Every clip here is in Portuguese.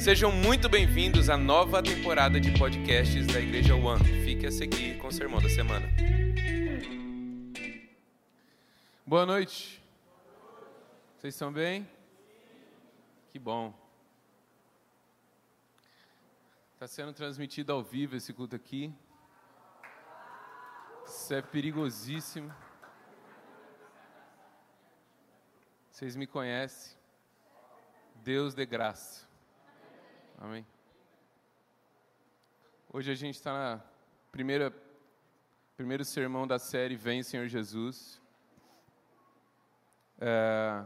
Sejam muito bem-vindos à nova temporada de podcasts da Igreja One. Fique a seguir com o sermão da semana. Boa noite. Vocês estão bem? Que bom. Está sendo transmitido ao vivo esse culto aqui. Isso é perigosíssimo. Vocês me conhecem. Deus de graça. Amém. Hoje a gente está na primeira primeiro sermão da série Vem Senhor Jesus. É,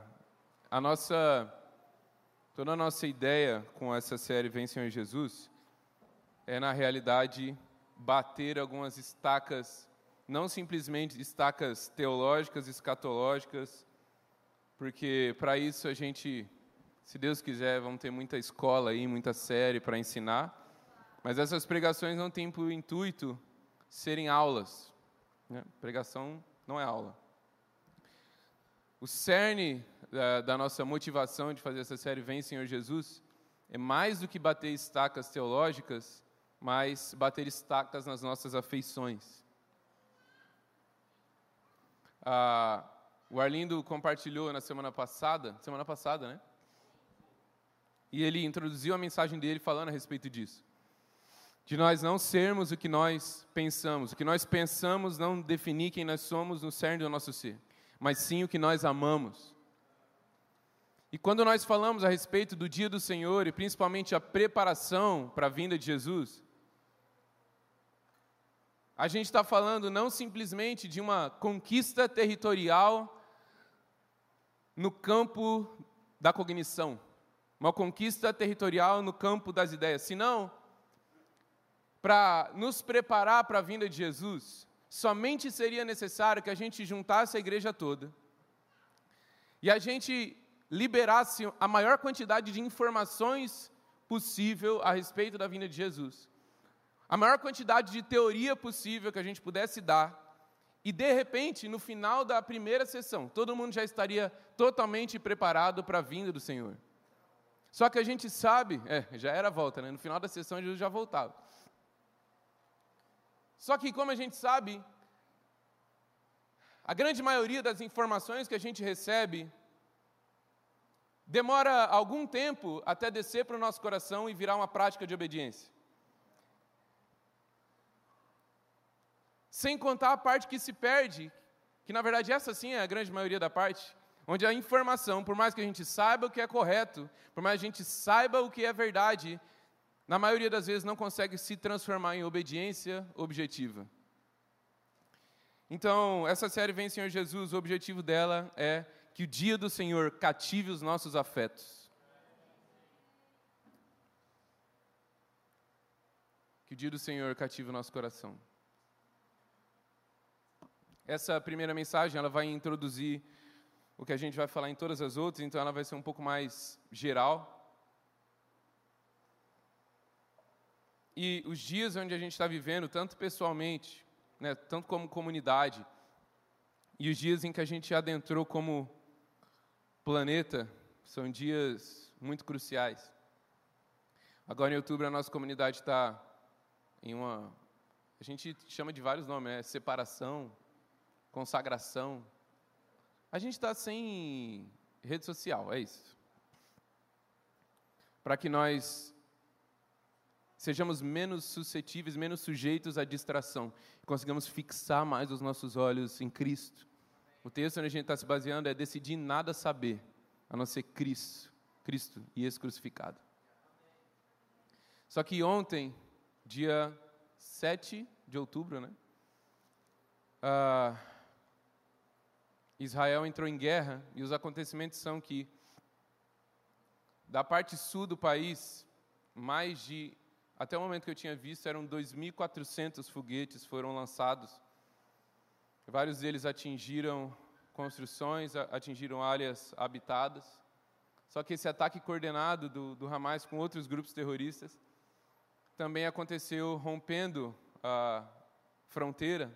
a nossa toda a nossa ideia com essa série Vem Senhor Jesus é na realidade bater algumas estacas, não simplesmente estacas teológicas, escatológicas, porque para isso a gente se Deus quiser, vamos ter muita escola aí, muita série para ensinar. Mas essas pregações não têm por intuito serem aulas. Né? Pregação não é aula. O cerne da, da, nossa motivação de fazer essa série Vem Senhor Jesus é mais do que bater estacas teológicas, mas bater estacas nas nossas afeições. Ah, o Arlindo compartilhou na semana passada, semana passada, né? E ele introduziu a mensagem dele falando a respeito disso. De nós não sermos o que nós pensamos. O que nós pensamos não definir quem nós somos no cerne do nosso ser, mas sim o que nós amamos. E quando nós falamos a respeito do dia do Senhor e principalmente a preparação para a vinda de Jesus, a gente está falando não simplesmente de uma conquista territorial no campo da cognição uma conquista territorial no campo das ideias. Senão, para nos preparar para a vinda de Jesus, somente seria necessário que a gente juntasse a igreja toda e a gente liberasse a maior quantidade de informações possível a respeito da vinda de Jesus. A maior quantidade de teoria possível que a gente pudesse dar. E de repente, no final da primeira sessão, todo mundo já estaria totalmente preparado para a vinda do Senhor. Só que a gente sabe, é, já era a volta, né? No final da sessão Jesus já voltava. Só que como a gente sabe, a grande maioria das informações que a gente recebe demora algum tempo até descer para o nosso coração e virar uma prática de obediência. Sem contar a parte que se perde, que na verdade essa sim é a grande maioria da parte, onde a informação, por mais que a gente saiba o que é correto, por mais que a gente saiba o que é verdade, na maioria das vezes não consegue se transformar em obediência objetiva. Então, essa série Vem Senhor Jesus, o objetivo dela é que o dia do Senhor cative os nossos afetos. Que o dia do Senhor cative o nosso coração. Essa primeira mensagem, ela vai introduzir o que a gente vai falar em todas as outras, então ela vai ser um pouco mais geral. E os dias onde a gente está vivendo, tanto pessoalmente, né, tanto como comunidade, e os dias em que a gente adentrou como planeta, são dias muito cruciais. Agora em outubro a nossa comunidade está em uma. A gente chama de vários nomes, né? Separação, consagração, a gente está sem rede social, é isso. Para que nós sejamos menos suscetíveis, menos sujeitos à distração, consigamos fixar mais os nossos olhos em Cristo. O texto onde a gente está se baseando é decidir nada saber, a não ser Cristo, Cristo e esse crucificado. Só que ontem, dia 7 de outubro, né? Uh, Israel entrou em guerra e os acontecimentos são que, da parte sul do país, mais de, até o momento que eu tinha visto, eram 2.400 foguetes foram lançados. Vários deles atingiram construções, atingiram áreas habitadas. Só que esse ataque coordenado do, do Hamas com outros grupos terroristas também aconteceu rompendo a fronteira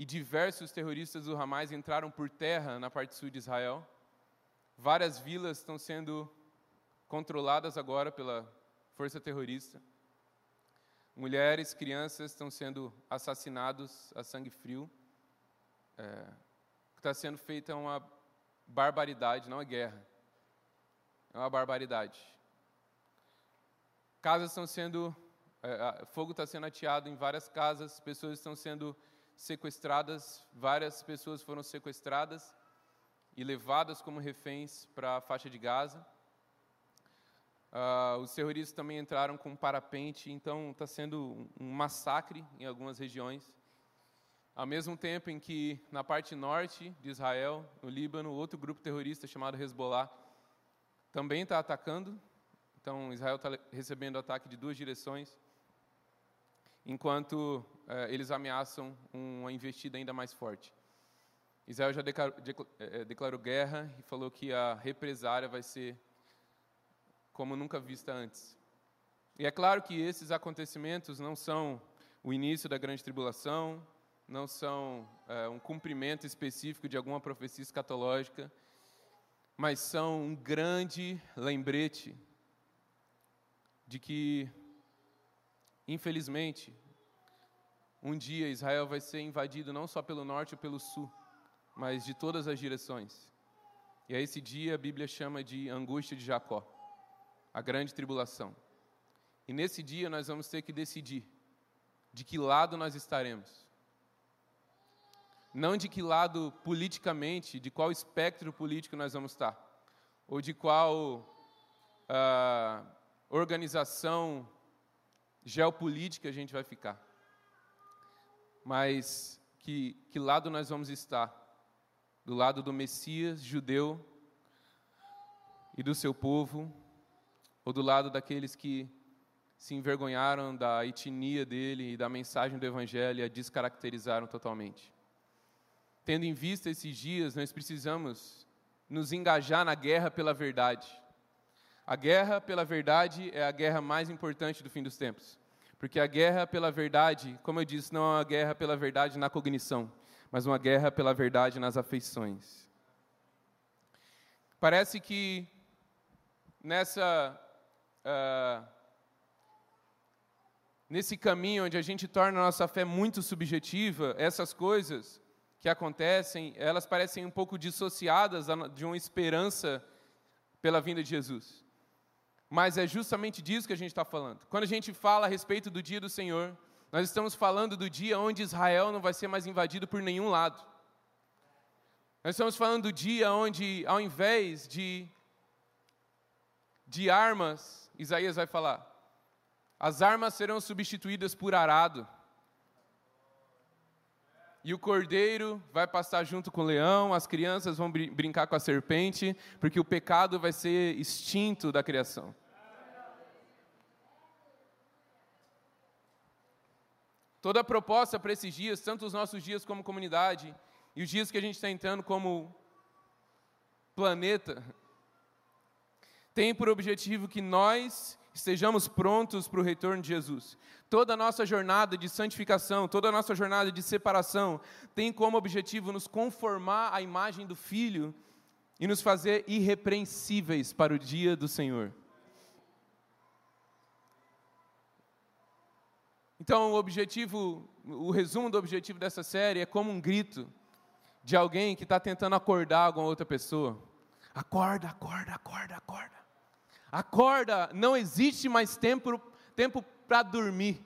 e diversos terroristas do Hamas entraram por terra na parte sul de Israel. Várias vilas estão sendo controladas agora pela força terrorista. Mulheres, crianças estão sendo assassinados a sangue frio. É, está sendo feito é uma barbaridade, não é guerra. É uma barbaridade. Casas estão sendo. É, fogo está sendo ateado em várias casas, pessoas estão sendo sequestradas, várias pessoas foram sequestradas e levadas como reféns para a faixa de Gaza. Uh, os terroristas também entraram com um parapente, então está sendo um massacre em algumas regiões. Ao mesmo tempo em que na parte norte de Israel, no Líbano, outro grupo terrorista chamado Hezbollah também está atacando. Então Israel está recebendo ataque de duas direções, enquanto uh, eles ameaçam uma investida ainda mais forte. Israel já declarou, eh, declarou guerra e falou que a represária vai ser como nunca vista antes. E é claro que esses acontecimentos não são o início da grande tribulação, não são é, um cumprimento específico de alguma profecia escatológica, mas são um grande lembrete de que, infelizmente, um dia Israel vai ser invadido não só pelo norte ou pelo sul, mas de todas as direções. E a esse dia a Bíblia chama de angústia de Jacó, a grande tribulação. E nesse dia nós vamos ter que decidir de que lado nós estaremos. Não de que lado politicamente, de qual espectro político nós vamos estar, ou de qual uh, organização geopolítica a gente vai ficar, mas que, que lado nós vamos estar do lado do Messias judeu e do seu povo, ou do lado daqueles que se envergonharam da etnia dele e da mensagem do Evangelho e a descaracterizaram totalmente. Tendo em vista esses dias, nós precisamos nos engajar na guerra pela verdade. A guerra pela verdade é a guerra mais importante do fim dos tempos. Porque a guerra pela verdade, como eu disse, não é uma guerra pela verdade na cognição, mas uma guerra pela verdade nas afeições. Parece que nessa uh, nesse caminho onde a gente torna a nossa fé muito subjetiva, essas coisas que acontecem, elas parecem um pouco dissociadas de uma esperança pela vinda de Jesus. Mas é justamente disso que a gente está falando. Quando a gente fala a respeito do dia do Senhor, nós estamos falando do dia onde Israel não vai ser mais invadido por nenhum lado. Nós estamos falando do dia onde, ao invés de, de armas, Isaías vai falar, as armas serão substituídas por arado. E o cordeiro vai passar junto com o leão, as crianças vão br brincar com a serpente, porque o pecado vai ser extinto da criação. Toda a proposta para esses dias, tanto os nossos dias como comunidade, e os dias que a gente está entrando como planeta, tem por objetivo que nós estejamos prontos para o retorno de Jesus. Toda a nossa jornada de santificação, toda a nossa jornada de separação, tem como objetivo nos conformar à imagem do Filho e nos fazer irrepreensíveis para o dia do Senhor. Então, o objetivo, o resumo do objetivo dessa série é como um grito de alguém que está tentando acordar alguma outra pessoa. Acorda, acorda, acorda, acorda. Acorda, não existe mais tempo tempo para dormir.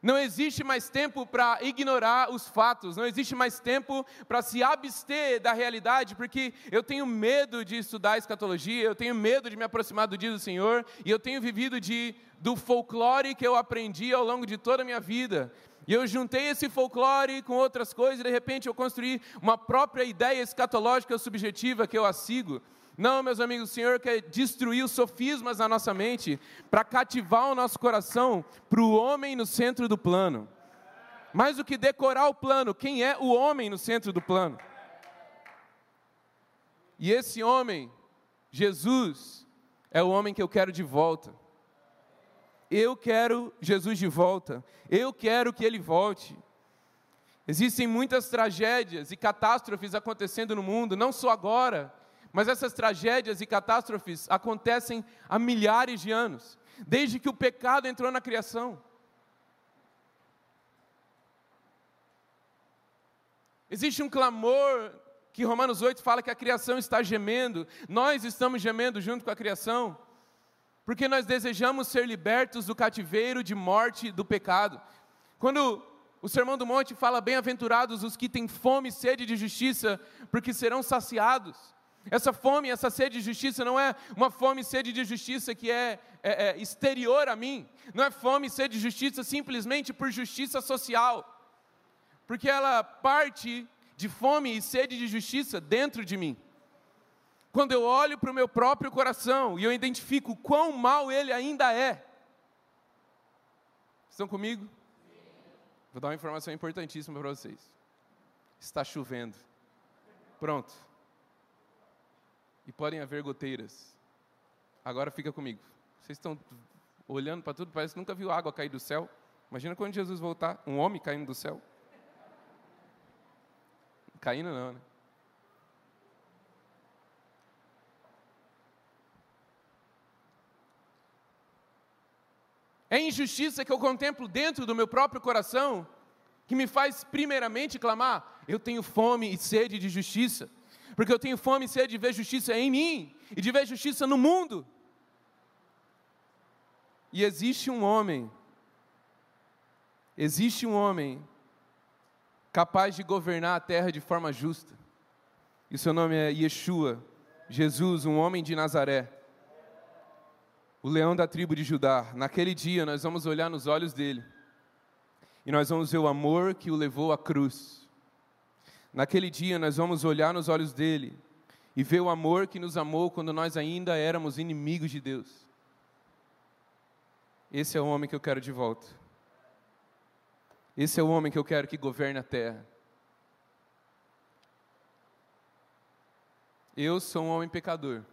Não existe mais tempo para ignorar os fatos, não existe mais tempo para se abster da realidade, porque eu tenho medo de estudar escatologia, eu tenho medo de me aproximar do dia do Senhor, e eu tenho vivido de, do folclore que eu aprendi ao longo de toda a minha vida. E eu juntei esse folclore com outras coisas, e de repente eu construí uma própria ideia escatológica subjetiva que eu a sigo. Não, meus amigos, o Senhor quer destruir os sofismas na nossa mente para cativar o nosso coração para o homem no centro do plano. Mais do que decorar o plano, quem é o homem no centro do plano? E esse homem, Jesus, é o homem que eu quero de volta. Eu quero Jesus de volta. Eu quero que ele volte. Existem muitas tragédias e catástrofes acontecendo no mundo, não só agora, Mas essas tragédias e catástrofes acontecem há milhares de anos, desde que o pecado entrou na criação. Existe um clamor que Romanos 8 fala que a criação está gemendo, nós estamos gemendo junto com a criação, porque nós desejamos ser libertos do cativeiro de morte do pecado. Quando o Sermão do Monte fala: Bem-aventurados os que têm fome e sede de justiça, porque serão saciados. Essa fome, essa sede de justiça não é uma fome e sede de justiça que é, é, é exterior a mim, não é fome e sede de justiça simplesmente por justiça social porque ela parte de fome e sede de justiça dentro de mim. Quando eu olho para o meu próprio coração e eu identifico quão mal ele ainda é. Estão comigo? Vou dar uma informação importantíssima para vocês. Está chovendo. Pronto. E podem haver goteiras. Agora fica comigo. Vocês estão olhando para tudo, parece que nunca viu água cair do céu. Imagina quando Jesus voltar, um homem caindo do céu. Caindo não, né? É injustiça que eu contemplo dentro do meu próprio coração que me faz primeiramente clamar: eu tenho fome e sede de justiça, porque eu tenho fome e sede de ver justiça em mim e de ver justiça no mundo. E existe um homem, existe um homem capaz de governar a terra de forma justa. E seu nome é Yeshua, Jesus, um homem de Nazaré, o leão da tribo de Judá. Naquele dia nós vamos olhar nos olhos dele e nós vamos ver o amor que o levou à cruz. Naquele dia nós vamos olhar nos olhos dele e ver o amor que nos amou quando nós ainda éramos inimigos de Deus. Esse é o homem que eu quero de volta. Esse é o homem que eu quero que governe a terra. Eu sou um homem pecador.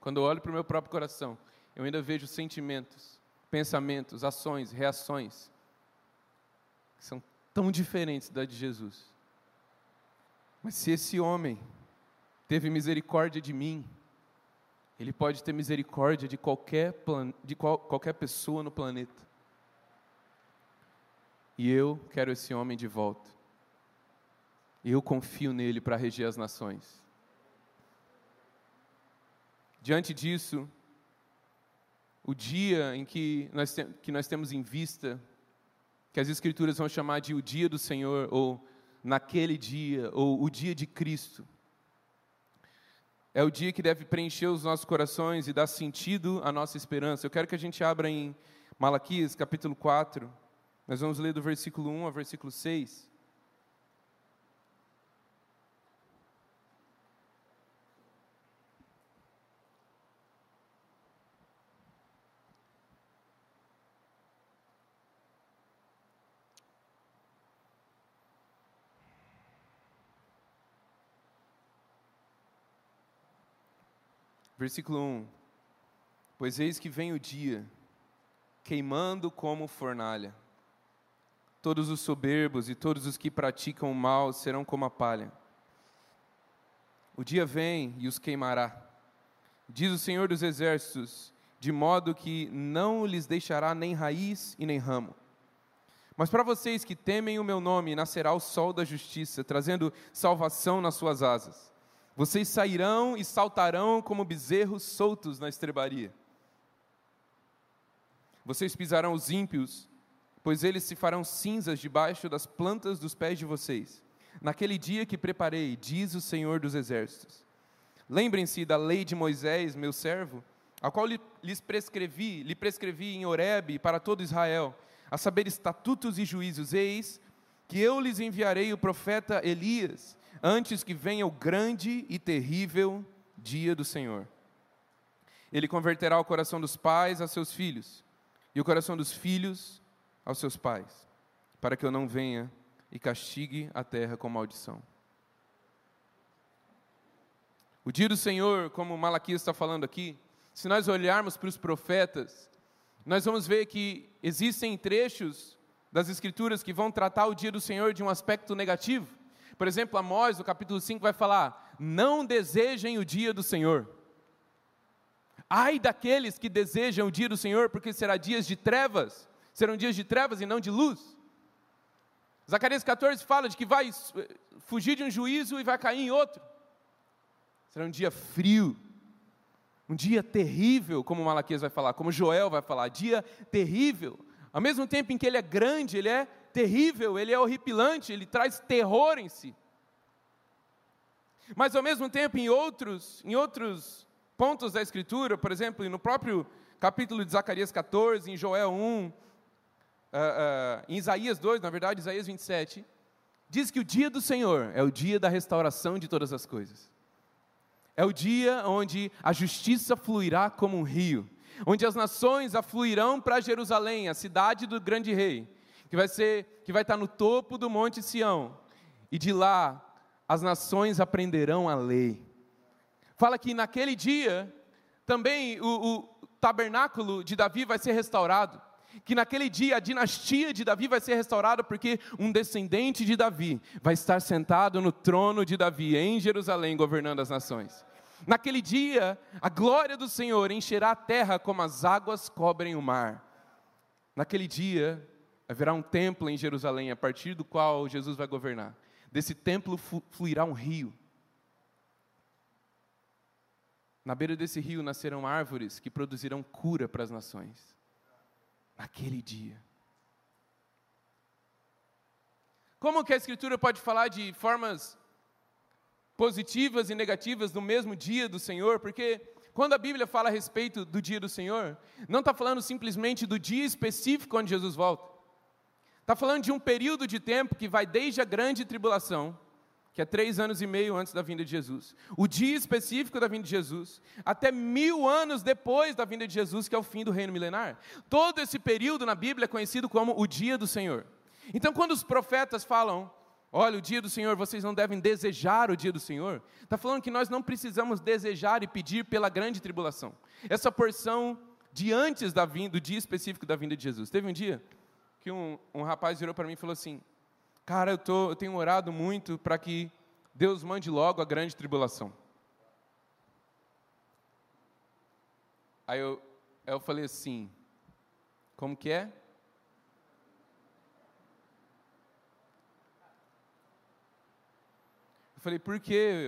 Quando eu olho para o meu próprio coração, eu ainda vejo sentimentos, pensamentos, ações, reações que são tão diferentes da de Jesus. Mas se esse homem teve misericórdia de mim, ele pode ter misericórdia de qualquer, plan... de qual... qualquer pessoa no planeta. E eu quero esse homem de volta. Eu confio nele para reger as nações. Diante disso, o dia em que nós, que nós temos em vista, que as Escrituras vão chamar de o dia do Senhor, ou naquele dia, ou o dia de Cristo, é o dia que deve preencher os nossos corações e dar sentido à nossa esperança. Eu quero que a gente abra em Malaquias, capítulo 4. Nós vamos ler do versículo 1 ao versículo 6. Versículo 1: Pois eis que vem o dia, queimando como fornalha Todos os soberbos e todos os que praticam o mal serão como a palha. O dia vem e os queimará, diz o Senhor dos Exércitos, de modo que não lhes deixará nem raiz e nem ramo. Mas para vocês que temem o meu nome, nascerá o sol da justiça, trazendo salvação nas suas asas. Vocês sairão e saltarão como bezerros soltos na estrebaria. Vocês pisarão os ímpios pois eles se farão cinzas debaixo das plantas dos pés de vocês. Naquele dia que preparei, diz o Senhor dos Exércitos. Lembrem-se da lei de Moisés, meu servo, a qual lhes prescrevi, lhe prescrevi em Horebe para todo Israel, a saber estatutos e juízos. Eis que eu lhes enviarei o profeta Elias, antes que venha o grande e terrível dia do Senhor. Ele converterá o coração dos pais a seus filhos, e o coração dos filhos aos seus pais, para que eu não venha e castigue a terra com maldição. O dia do Senhor, como Malaquias está falando aqui, se nós olharmos para os profetas, nós vamos ver que existem trechos das Escrituras que vão tratar o dia do Senhor de um aspecto negativo. Por exemplo, Amós, no capítulo 5, vai falar: Não desejem o dia do Senhor. Ai daqueles que desejam o dia do Senhor, porque será dias de trevas, serão dias de trevas e não de luz. Zacarias 14 fala de que vai fugir de um juízo e vai cair em outro. Será um dia frio, um dia terrível, como Malaquias vai falar, como Joel vai falar, dia terrível. Ao mesmo tempo em que ele é grande, ele é terrível, ele é horripilante, ele traz terror em si. Mas ao mesmo tempo, em outros, em outros pontos da Escritura, por exemplo, no próprio capítulo de Zacarias 14, em Joel 1, uh, uh, em Isaías 2, na verdade, Isaías 27, diz que o dia do Senhor é o dia da restauração de todas as coisas. É o dia onde a justiça fluirá como um rio, onde as nações afluirão para Jerusalém, a cidade do grande rei, que vai ser, que vai estar no topo do monte Sião, e de lá as nações aprenderão a lei fala que naquele dia também o, o tabernáculo de Davi vai ser restaurado. Que naquele dia a dinastia de Davi vai ser restaurada, porque um descendente de Davi vai estar sentado no trono de Davi em Jerusalém, governando as nações. Naquele dia, a glória do Senhor encherá a terra como as águas cobrem o mar. Naquele dia, haverá um templo em Jerusalém, a partir do qual Jesus vai governar. Desse templo fluirá um rio Na beira desse rio nascerão árvores que produzirão cura para as nações. Naquele dia. Como que a Escritura pode falar de formas positivas e negativas no mesmo dia do Senhor? Porque quando a Bíblia fala a respeito do dia do Senhor, não está falando simplesmente do dia específico onde Jesus volta. Está falando de um período de tempo que vai desde a grande tribulação que é três anos e meio antes da vinda de Jesus. O dia específico da vinda de Jesus, até mil anos depois da vinda de Jesus, que é o fim do reino milenar. Todo esse período na Bíblia é conhecido como o dia do Senhor. Então, quando os profetas falam, olha, o dia do Senhor, vocês não devem desejar o dia do Senhor, está falando que nós não precisamos desejar e pedir pela grande tribulação. Essa porção de antes da vinda, do dia específico da vinda de Jesus. Teve um dia que um, um rapaz virou para mim e falou assim: Cara, eu, tô, eu tenho orado muito para que Deus mande logo a grande tribulação. Aí eu, aí eu falei assim: Como que é? Eu falei, por que,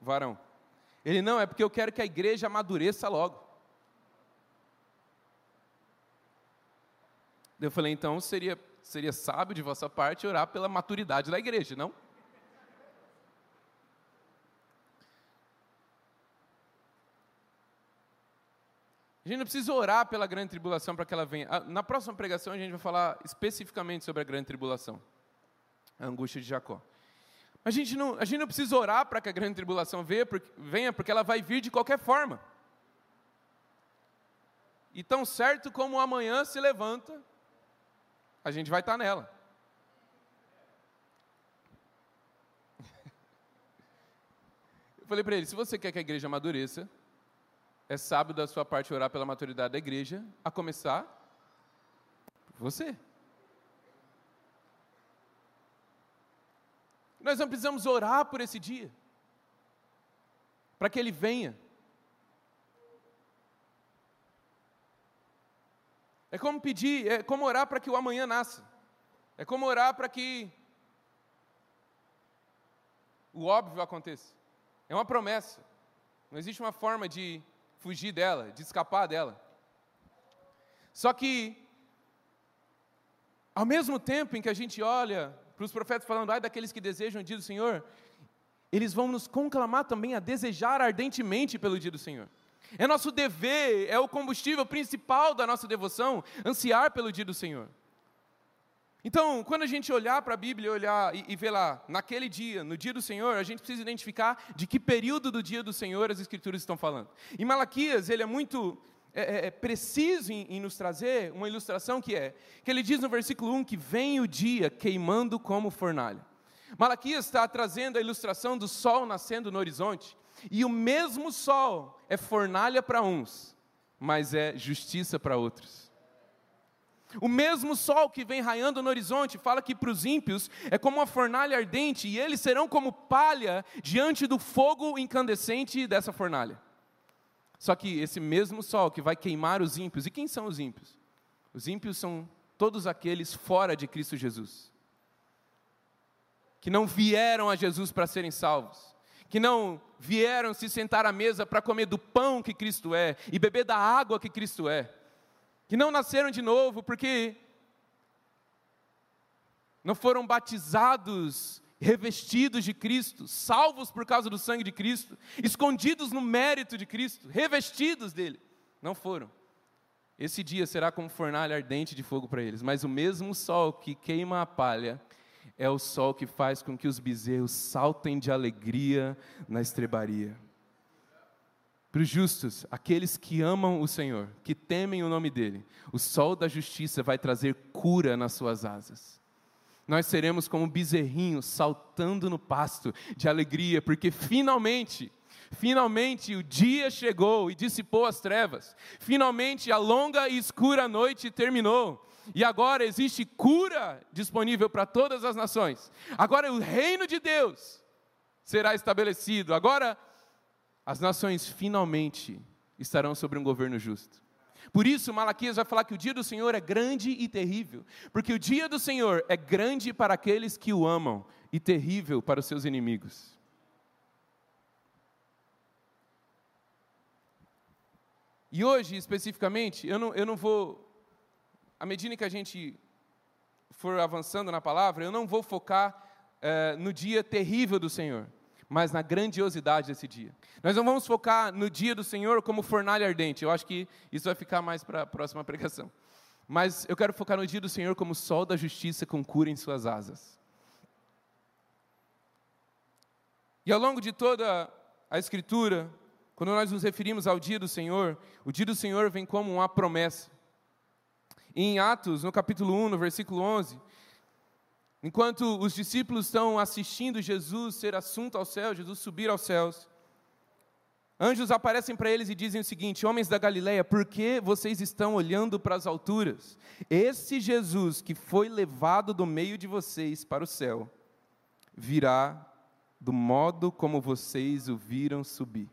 varão? Ele, não, é porque eu quero que a igreja amadureça logo. Eu falei, então seria seria sábio de vossa parte orar pela maturidade da igreja, não? A gente não precisa orar pela grande tribulação para que ela venha. Ah, na próxima pregação a gente vai falar especificamente sobre a grande tribulação, a angústia de Jacó. A gente não, a gente não precisa orar para que a grande tribulação venha porque, venha, porque ela vai vir de qualquer forma. E tão certo como amanhã se levanta, a gente vai estar nela. Eu falei para ele: se você quer que a igreja amadureça, é sábio da sua parte orar pela maturidade da igreja, a começar por você. Nós não precisamos orar por esse dia, para que ele venha. É como pedir, é como orar para que o amanhã nasça. É como orar para que o óbvio aconteça. É uma promessa. Não existe uma forma de fugir dela, de escapar dela. Só que, ao mesmo tempo em que a gente olha para os profetas falando, ai daqueles que desejam o dia do Senhor, eles vão nos conclamar também a desejar ardentemente pelo dia do Senhor. É nosso dever, é o combustível principal da nossa devoção, ansiar pelo dia do Senhor. Então, quando a gente olhar para a Bíblia olhar e, e, ver lá, naquele dia, no dia do Senhor, a gente precisa identificar de que período do dia do Senhor as Escrituras estão falando. Em Malaquias, ele é muito é, é, é preciso em, em nos trazer uma ilustração que é, que ele diz no versículo 1 que vem o dia queimando como fornalha. Malaquias está trazendo a ilustração do sol nascendo no horizonte, e o mesmo sol é fornalha para uns, mas é justiça para outros. O mesmo sol que vem raiando no horizonte fala que para os ímpios é como uma fornalha ardente e eles serão como palha diante do fogo incandescente dessa fornalha. Só que esse mesmo sol que vai queimar os ímpios, e quem são os ímpios? Os ímpios são todos aqueles fora de Cristo Jesus, que não vieram a Jesus para serem salvos, que não vieram se sentar à mesa para comer do pão que Cristo é e beber da água que Cristo é que não nasceram de novo porque não foram batizados, revestidos de Cristo, salvos por causa do sangue de Cristo, escondidos no mérito de Cristo, revestidos dele. Não foram. Esse dia será como fornalha ardente de fogo para eles, mas o mesmo sol que queima a palha é o sol que faz com que os bezerros saltem de alegria na estrebaria. Para os justos, aqueles que amam o Senhor, que temem o nome dEle, o sol da justiça vai trazer cura nas suas asas. Nós seremos como bezerrinhos saltando no pasto de alegria, porque finalmente, finalmente o dia chegou e dissipou as trevas. Finalmente a longa e escura noite terminou. E agora existe cura disponível para todas as nações. Agora o reino de Deus será estabelecido. Agora as nações finalmente estarão sobre um governo justo. Por isso, Malaquias vai falar que o dia do Senhor é grande e terrível, porque o dia do Senhor é grande para aqueles que o amam e terrível para os seus inimigos. E hoje, especificamente, eu não, eu não vou, à medida que a gente for avançando na palavra, eu não vou focar eh, no dia terrível do Senhor mas na grandiosidade desse dia. Nós não vamos focar no dia do Senhor como fornalha ardente, eu acho que isso vai ficar mais para a próxima pregação. Mas eu quero focar no dia do Senhor como sol da justiça com cura em suas asas. E ao longo de toda a Escritura, quando nós nos referimos ao dia do Senhor, o dia do Senhor vem como uma promessa. Em Atos, no capítulo 1, no versículo 11, Enquanto os discípulos estão assistindo Jesus ser assunto ao céu, Jesus subir aos céus, anjos aparecem para eles e dizem o seguinte: Homens da Galileia, por que vocês estão olhando para as alturas? Esse Jesus que foi levado do meio de vocês para o céu, virá do modo como vocês o viram subir.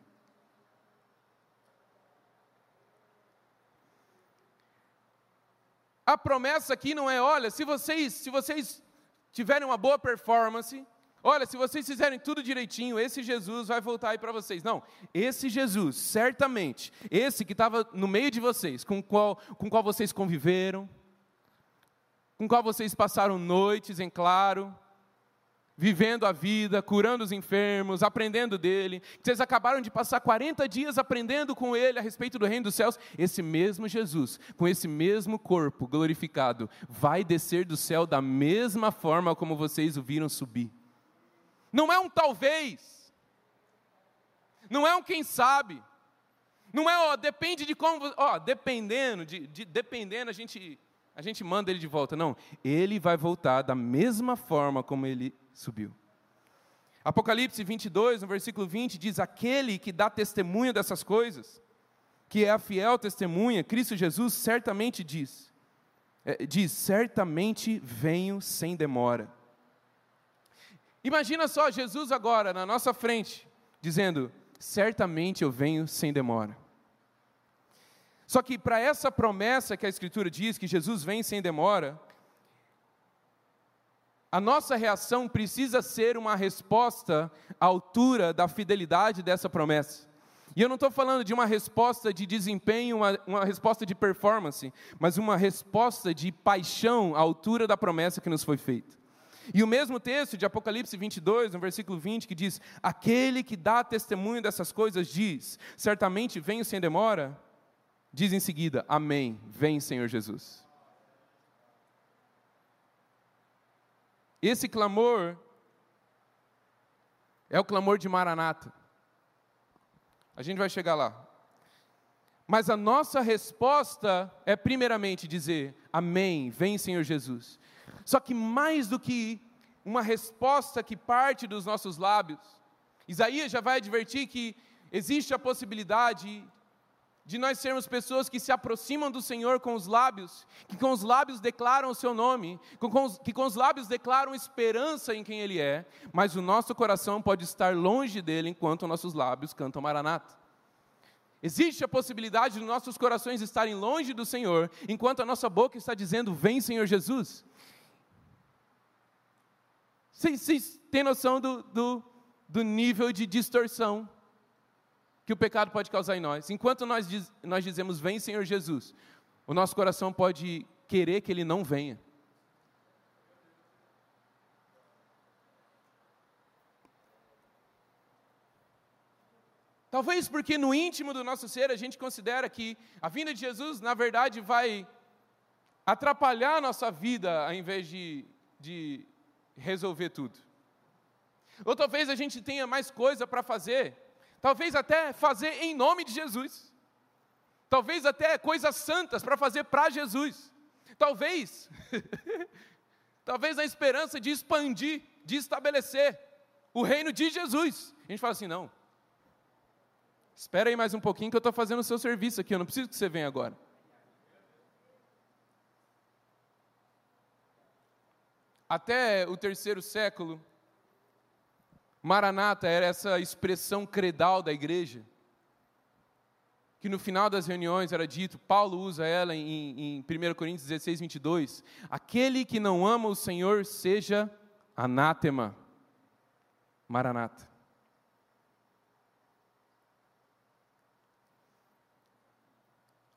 A promessa aqui não é, olha, se vocês, se vocês tiverem uma boa performance, olha, se vocês fizerem tudo direitinho, esse Jesus vai voltar aí para vocês. Não, esse Jesus, certamente, esse que estava no meio de vocês, com qual, com qual vocês conviveram, com qual vocês passaram noites em claro, vivendo a vida, curando os enfermos, aprendendo dele, vocês acabaram de passar 40 dias aprendendo com ele a respeito do reino dos céus, esse mesmo Jesus, com esse mesmo corpo glorificado, vai descer do céu da mesma forma como vocês o viram subir. Não é um talvez, não é um quem sabe, não é, ó, depende de como, ó, dependendo, de, de, dependendo, a gente, a gente manda ele de volta. Não, ele vai voltar da mesma forma como ele subiu. Apocalipse 22, no versículo 20, diz: Aquele que dá testemunho dessas coisas, que é a fiel testemunha, Cristo Jesus, certamente diz: é, diz, certamente venho sem demora. Imagina só Jesus agora na nossa frente, dizendo: certamente eu venho sem demora. Só que para essa promessa que a Escritura diz, que Jesus vem sem demora, a nossa reação precisa ser uma resposta à altura da fidelidade dessa promessa. E eu não estou falando de uma resposta de desempenho, uma, uma, resposta de performance, mas uma resposta de paixão à altura da promessa que nos foi feita. E o mesmo texto de Apocalipse 22, no versículo 20, que diz: Aquele que dá testemunho dessas coisas diz: Certamente venho sem demora. Diz em seguida: Amém. Vem, Senhor Jesus. Esse clamor é o clamor de Maranata. A gente vai chegar lá. Mas a nossa resposta é, primeiramente, dizer: Amém, vem Senhor Jesus. Só que mais do que uma resposta que parte dos nossos lábios, Isaías já vai advertir que existe a possibilidade de nós sermos pessoas que se aproximam do Senhor com os lábios, que com os lábios declaram o seu nome, que com os lábios declaram esperança em quem Ele é, mas o nosso coração pode estar longe dele enquanto nossos lábios cantam Maranata. Existe a possibilidade de nossos corações estarem longe do Senhor, enquanto a nossa boca está dizendo: Vem, Senhor Jesus. Vocês têm noção do, do, do nível de distorção que o pecado pode causar em nós. Enquanto nós, diz, nós dizemos, vem Senhor Jesus, o nosso coração pode querer que Ele não venha. Talvez porque no íntimo do nosso ser a gente considera que a vinda de Jesus, na verdade, vai atrapalhar a nossa vida ao invés de, de resolver tudo. Ou talvez a gente tenha mais coisa para fazer Talvez até fazer em nome de Jesus. Talvez até coisas santas para fazer para Jesus. Talvez, talvez na esperança de expandir, de estabelecer o reino de Jesus. A gente fala assim: não, espera aí mais um pouquinho que eu estou fazendo o seu serviço aqui, eu não preciso que você venha agora. Até o terceiro século, Maranata era essa expressão credal da igreja, que no final das reuniões era dito, Paulo usa ela em, em 1 Coríntios 16, 22, aquele que não ama o Senhor seja anátema. Maranata.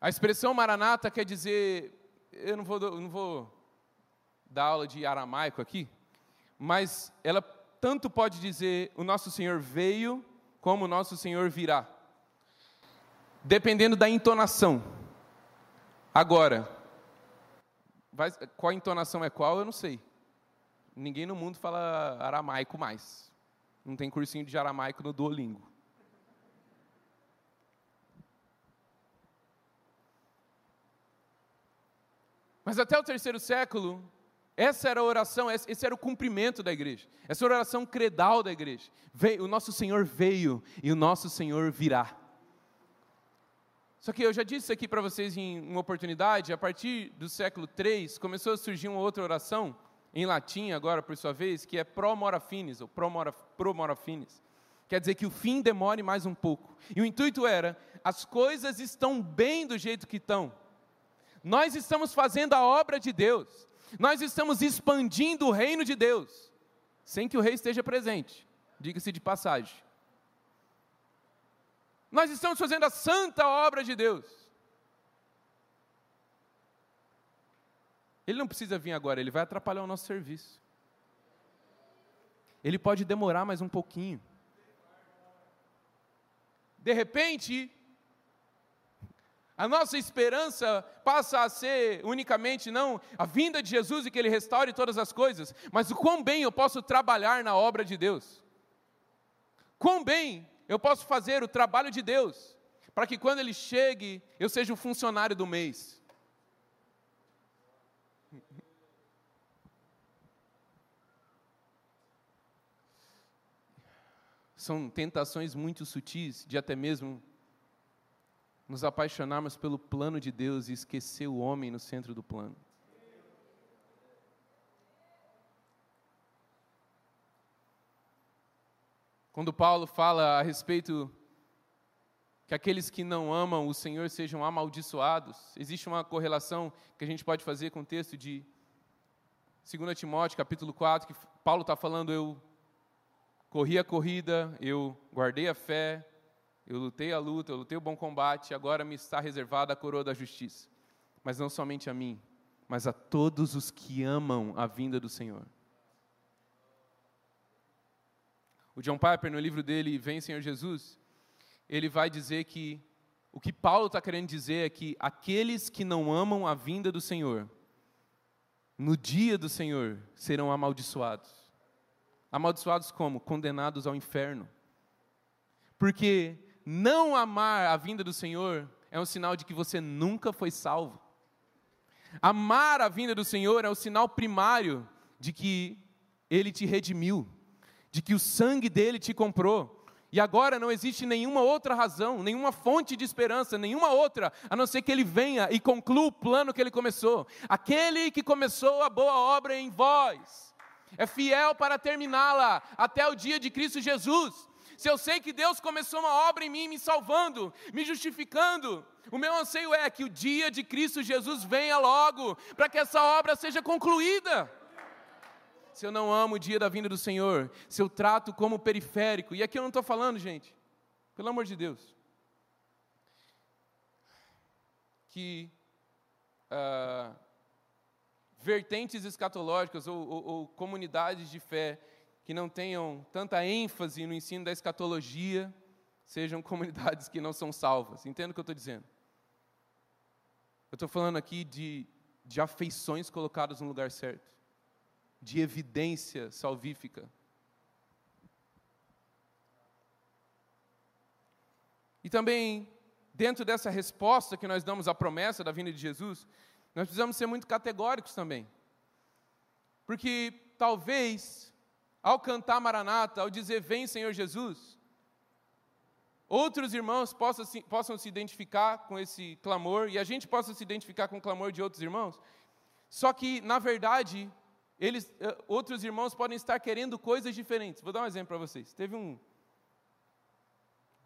A expressão maranata quer dizer, eu não vou, não vou dar aula de aramaico aqui, mas ela tanto pode dizer o nosso Senhor veio, como o nosso Senhor virá. Dependendo da entonação. Agora, vai, qual entonação é qual, eu não sei. Ninguém no mundo fala aramaico mais. Não tem cursinho de aramaico no Duolingo. Mas até o terceiro século, essa era a oração, esse era o cumprimento da igreja. Essa era a oração credal da igreja. O nosso Senhor veio e o nosso Senhor virá. Só que eu já disse aqui para vocês em uma oportunidade, a partir do século III, começou a surgir uma outra oração, em latim agora, por sua vez, que é pro mora finis, ou pro mora, pro mora finis. Quer dizer que o fim demore mais um pouco. E o intuito era, as coisas estão bem do jeito que estão. Nós estamos fazendo a obra de Deus. Nós estamos expandindo o reino de Deus, sem que o rei esteja presente, diga-se de passagem. Nós estamos fazendo a santa obra de Deus. Ele não precisa vir agora, ele vai atrapalhar o nosso serviço. Ele pode demorar mais um pouquinho. De repente, a nossa esperança passa a ser unicamente não a vinda de Jesus e que Ele restaure todas as coisas, mas o quão bem eu posso trabalhar na obra de Deus. Quão bem eu posso fazer o trabalho de Deus, para que quando Ele chegue, eu seja o funcionário do mês. São tentações muito sutis de até mesmo nos apaixonarmos pelo plano de Deus e esquecer o homem no centro do plano. Quando Paulo fala a respeito que aqueles que não amam o Senhor sejam amaldiçoados, existe uma correlação que a gente pode fazer com o texto de 2 Timóteo, capítulo 4, que Paulo está falando: Eu corri a corrida, eu guardei a fé, eu lutei a luta, eu lutei o bom combate, agora me está reservada a coroa da justiça. Mas não somente a mim, mas a todos os que amam a vinda do Senhor. O John Piper, no livro dele, Vem Senhor Jesus, ele vai dizer que o que Paulo está querendo dizer é que aqueles que não amam a vinda do Senhor, no dia do Senhor, serão amaldiçoados. Amaldiçoados como? Condenados ao inferno. Porque não amar a vinda do Senhor é um sinal de que você nunca foi salvo. Amar a vinda do Senhor é o sinal primário de que Ele te redimiu, de que o sangue dele te comprou. E agora não existe nenhuma outra razão, nenhuma fonte de esperança, nenhuma outra, a não ser que ele venha e conclua o plano que ele começou. Aquele que começou a boa obra em vós é fiel para terminá-la até o dia de Cristo Jesus. Se eu sei que Deus começou uma obra em mim, me salvando, me justificando, o meu anseio é que o dia de Cristo Jesus venha logo, para que essa obra seja concluída. Se eu não amo o dia da vinda do Senhor, se eu trato como periférico, e aqui eu não estou falando, gente, pelo amor de Deus, que uh, vertentes escatológicas ou, ou, ou comunidades de fé que não tenham tanta ênfase no ensino da escatologia sejam comunidades que não são salvas. Entendo o que eu estou dizendo? Eu estou falando aqui de, de afeições colocadas no lugar certo de evidência salvífica. E também, dentro dessa resposta que nós damos à promessa da vinda de Jesus, nós precisamos ser muito categóricos também. Porque talvez, ao cantar Maranata, ao dizer Vem Senhor Jesus, outros irmãos possam se, possam se identificar com esse clamor e a gente possa se identificar com o clamor de outros irmãos. Só que, na verdade, eles, eh, outros irmãos podem estar querendo coisas diferentes. Vou dar um exemplo para vocês. Teve um.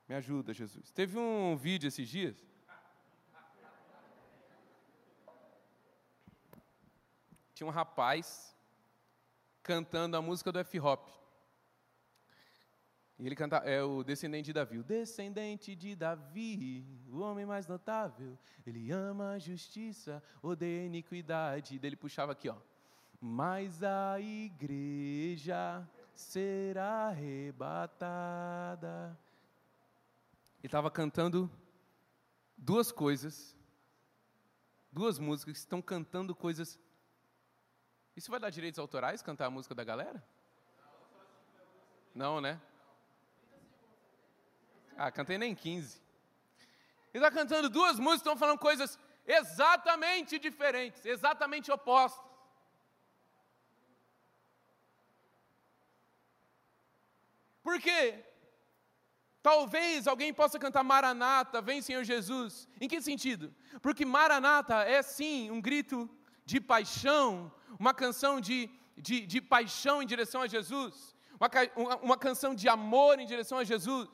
Me ajuda, Jesus. Teve um vídeo esses dias. Tinha um rapaz cantando a música do F-Hop. E ele canta, é o descendente de Davi. O descendente de Davi, o homem mais notável. Ele ama a justiça, odeia a iniquidade. E dele puxava aqui, ó mas a igreja será arrebatada. Ele estava cantando duas coisas, duas músicas que estão cantando coisas. Isso vai dar direitos autorais cantar a música da galera? Não, né? Ah, cantei nem 15. Ele está cantando duas músicas, estão falando coisas exatamente diferentes, exatamente opostas. Por quê? Talvez alguém possa cantar Maranata, vem Senhor Jesus. Em que sentido? Porque Maranata é sim um grito de paixão, uma canção de, de, de paixão em direção a Jesus, uma, uma canção de amor em direção a Jesus.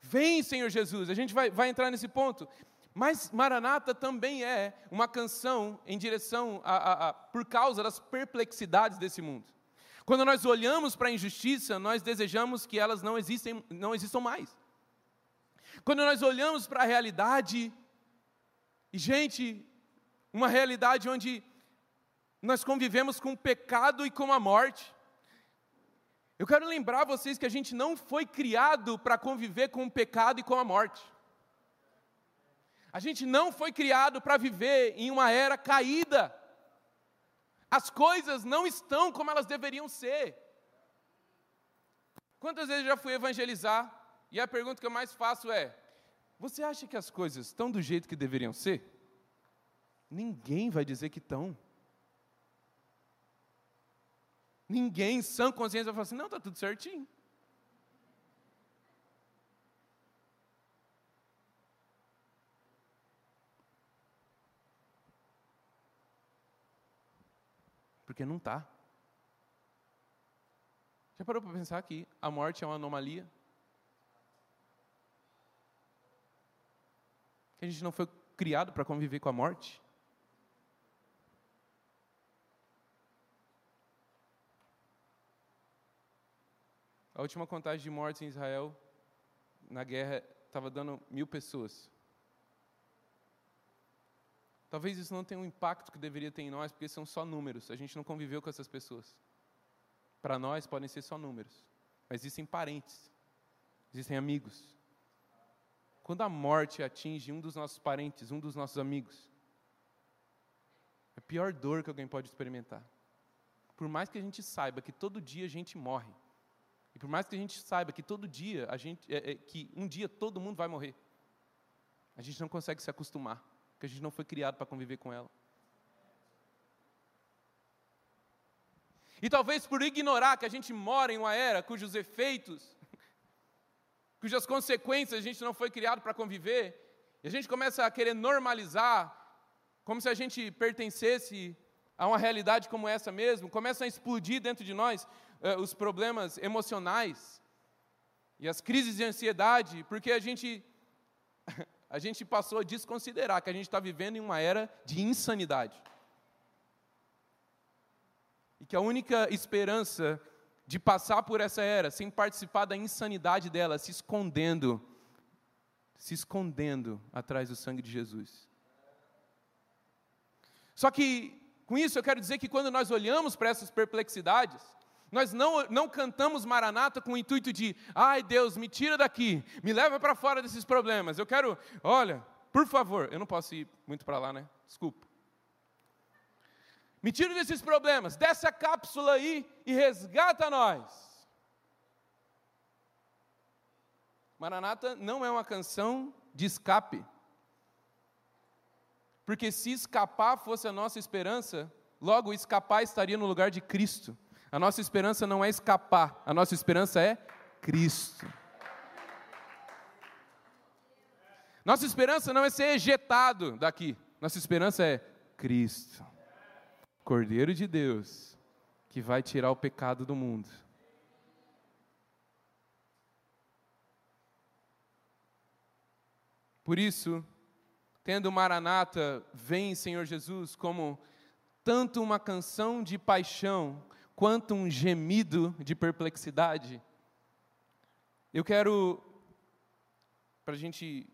Vem Senhor Jesus, a gente vai, vai entrar nesse ponto. Mas Maranata também é uma canção em direção a, a, a por causa das perplexidades desse mundo. Quando nós olhamos para a injustiça, nós desejamos que elas não, existem, não existam mais. Quando nós olhamos para a realidade, e gente, uma realidade onde nós convivemos com o pecado e com a morte. Eu quero lembrar vocês que a gente não foi criado para conviver com o pecado e com a morte. A gente não foi criado para viver em uma era caída. As coisas não estão como elas deveriam ser. Quantas vezes eu já fui evangelizar e a pergunta que eu mais faço é: Você acha que as coisas estão do jeito que deveriam ser? Ninguém vai dizer que estão. Ninguém, sã consciência, vai falar assim: Não, está tudo certinho. Porque não está. Já parou para pensar que a morte é uma anomalia? Que a gente não foi criado para conviver com a morte? A última contagem de mortes em Israel, na guerra, estava dando mil pessoas. Talvez isso não tenha um impacto que deveria ter em nós, porque são só números. A gente não conviveu com essas pessoas. Para nós podem ser só números, mas existem parentes, existem amigos. Quando a morte atinge um dos nossos parentes, um dos nossos amigos, é a pior dor que alguém pode experimentar. Por mais que a gente saiba que todo dia a gente morre, e por mais que a gente saiba que todo dia a gente, é, é, que um dia todo mundo vai morrer, a gente não consegue se acostumar porque a gente não foi criado para conviver com ela. E talvez por ignorar que a gente mora em uma era cujos efeitos cujas consequências a gente não foi criado para conviver, e a gente começa a querer normalizar, como se a gente pertencesse a uma realidade como essa mesmo, começam a explodir dentro de nós uh, os problemas emocionais e as crises de ansiedade, porque a gente a gente passou a desconsiderar que a gente está vivendo em uma era de insanidade. E que a única esperança de passar por essa era sem participar da insanidade dela, se escondendo, se escondendo atrás do sangue de Jesus. Só que com isso eu quero dizer que quando nós olhamos para essas perplexidades, nós não, não cantamos Maranata com o intuito de, ai Deus, me tira daqui, me leva para fora desses problemas. Eu quero, olha, por favor, eu não posso ir muito para lá, né? Desculpa. Me tira desses problemas, desce a cápsula aí e resgata nós. Maranata não é uma canção de escape. Porque se escapar fosse a nossa esperança, logo escapar estaria no lugar de Cristo. A nossa esperança não é escapar, a nossa esperança é Cristo. Nossa esperança não é ser ejetado daqui, nossa esperança é Cristo, Cordeiro de Deus, que vai tirar o pecado do mundo. Por isso, tendo Maranata, vem Senhor Jesus, como tanto uma canção de paixão, quanto um gemido de perplexidade. Eu quero, para a gente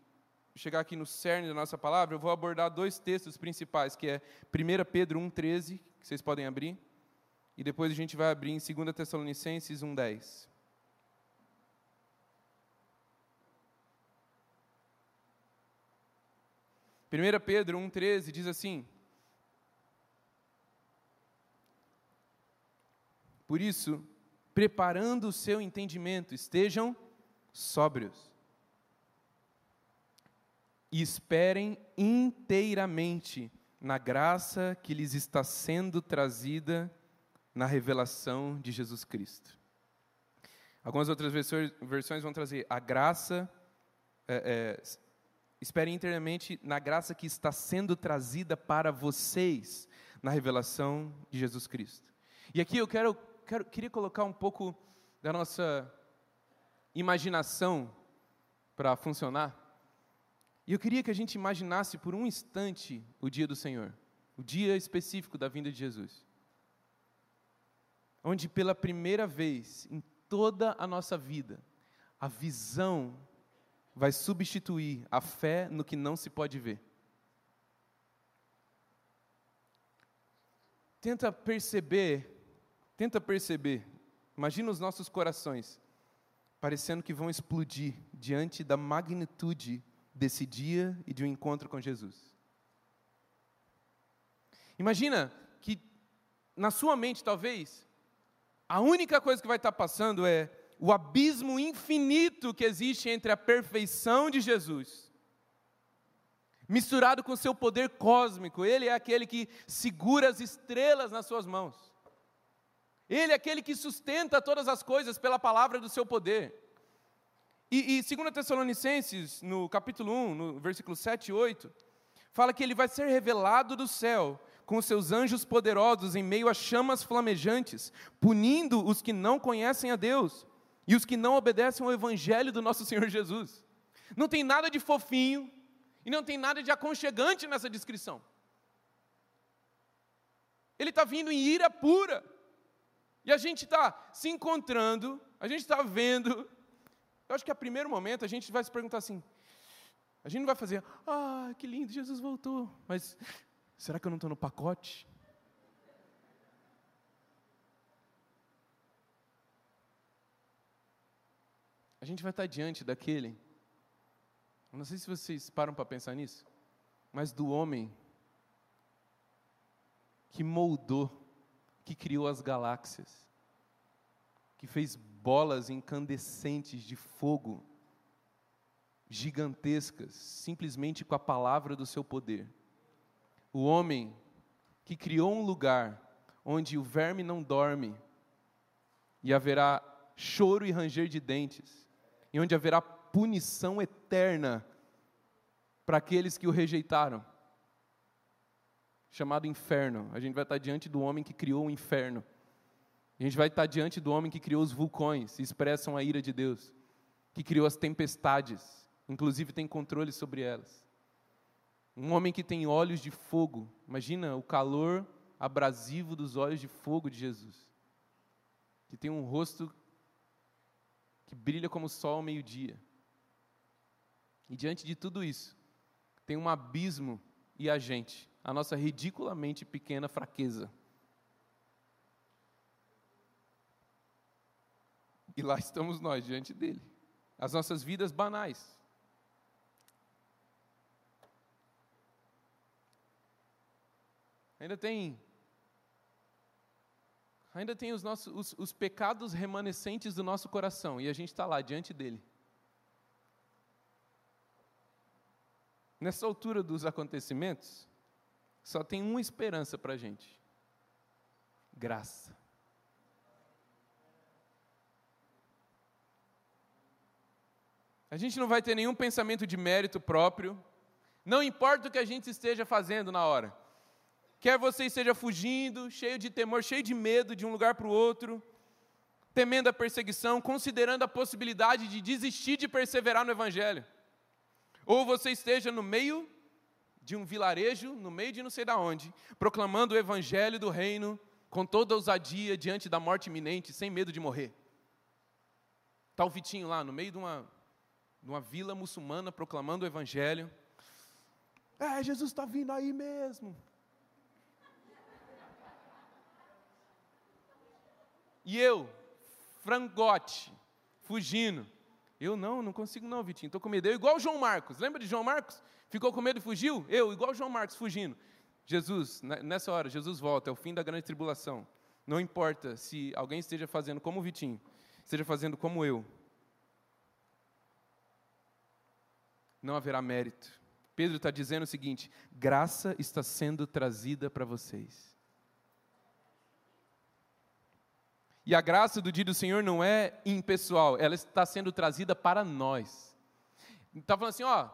chegar aqui no cerne da nossa palavra, eu vou abordar dois textos principais, que é 1 Pedro 1,13, que vocês podem abrir, e depois a gente vai abrir em 2 Tessalonicenses 1,10. 1 Pedro 1,13 diz assim: Por isso, preparando o seu entendimento, estejam sóbrios e esperem inteiramente na graça que lhes está sendo trazida na revelação de Jesus Cristo. Algumas outras versões vão trazer a graça é, é, Esperem inteiramente na graça que está sendo trazida para vocês na revelação de Jesus Cristo. E aqui eu quero, quero queria colocar um pouco da nossa imaginação para funcionar. E eu queria que a gente imaginasse por um instante o dia do Senhor, o dia específico da vinda de Jesus. Onde pela primeira vez em toda a nossa vida, a visão vai substituir a fé no que não se pode ver. Tenta perceber, tenta perceber, imagina os nossos corações parecendo que vão explodir diante da magnitude desse dia e de um encontro com Jesus. Imagina que na sua mente, talvez, a única coisa que vai estar passando é o abismo infinito que existe entre a perfeição de Jesus, misturado com o seu poder cósmico. Ele é aquele que segura as estrelas nas suas mãos. Ele é aquele que sustenta todas as coisas pela palavra do seu poder. E, e 2 Tessalonicenses, no capítulo 1, no versículo 7 e 8, fala que ele vai ser revelado do céu com seus anjos poderosos em meio a chamas flamejantes, punindo os que não conhecem a Deus e os que não obedecem ao evangelho do nosso Senhor Jesus. Não tem nada de fofinho e não tem nada de aconchegante nessa descrição. Ele está vindo em ira pura. E a gente está se encontrando, a gente está vendo. Eu acho que a primeiro momento a gente vai se perguntar assim: a gente não vai fazer, ah, que lindo, Jesus voltou. Mas será que eu não estou no pacote? a gente vai estar diante daquele. Não sei se vocês param para pensar nisso, mas do homem que moldou, que criou as galáxias, que fez bolas incandescentes de fogo, gigantescas, simplesmente com a palavra do seu poder. O homem que criou um lugar onde o verme não dorme e haverá choro e ranger de dentes, e onde haverá punição eterna para aqueles que o rejeitaram, chamado inferno. A gente vai estar diante do homem que criou o inferno. A gente vai estar diante do homem que criou os vulcões, que expressam a ira de Deus, que criou as tempestades, inclusive tem controle sobre elas. Um homem que tem olhos de fogo, imagina o calor abrasivo dos olhos de fogo de Jesus, que tem um rosto que brilha como o sol ao meio-dia. E diante de tudo isso, tem um abismo e a gente, a nossa ridiculamente pequena fraqueza. E lá estamos nós diante dele. As nossas vidas banais. Ainda tem ainda tem os, nossos, os, os pecados remanescentes do nosso coração, e a gente está lá diante dele. Nessa altura dos acontecimentos, só tem uma esperança para a gente: graça. A gente não vai ter nenhum pensamento de mérito próprio, não importa o que a gente esteja fazendo na hora. Quer você esteja fugindo, cheio de temor, cheio de medo de um lugar para o outro, temendo a perseguição, considerando a possibilidade de desistir de perseverar no Evangelho. Ou você esteja no meio de um vilarejo, no meio de não sei da onde, proclamando o Evangelho do Reino com toda ousadia diante da morte iminente, sem medo de morrer. Está o Vitinho lá, no meio de uma, de uma vila muçulmana, proclamando o Evangelho. É, Jesus está vindo aí mesmo. E eu, frangote, fugindo. Eu não, não consigo não, Vitinho, estou com medo. Eu igual o João Marcos, lembra de João Marcos? Ficou com medo e fugiu? Eu, igual João Marcos, fugindo. Jesus, nessa hora, Jesus volta, é o fim da grande tribulação. Não importa se alguém esteja fazendo como o Vitinho, esteja fazendo como eu. Não haverá mérito. Pedro está dizendo o seguinte: graça está sendo trazida para vocês. E a graça do dia do Senhor não é impessoal, ela está sendo trazida para nós. Está falando assim, ó,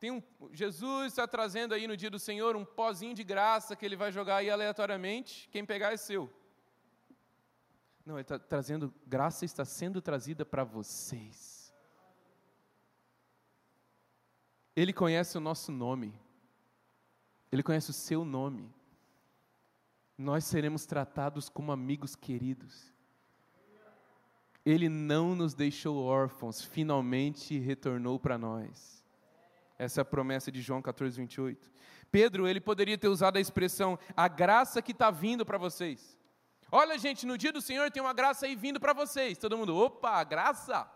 tem um, Jesus está trazendo aí no dia do Senhor um pozinho de graça que ele vai jogar aí aleatoriamente, quem pegar é seu. Não, ele está trazendo, graça está sendo trazida para vocês. Ele conhece o nosso nome, ele conhece o seu nome nós seremos tratados como amigos queridos. Ele não nos deixou órfãos, finalmente retornou para nós. Essa é a promessa de João 14, 28. Pedro, ele poderia ter usado a expressão, a graça que está vindo para vocês. Olha, gente, no dia do Senhor tem uma graça aí vindo para vocês. Todo mundo, opa, graça,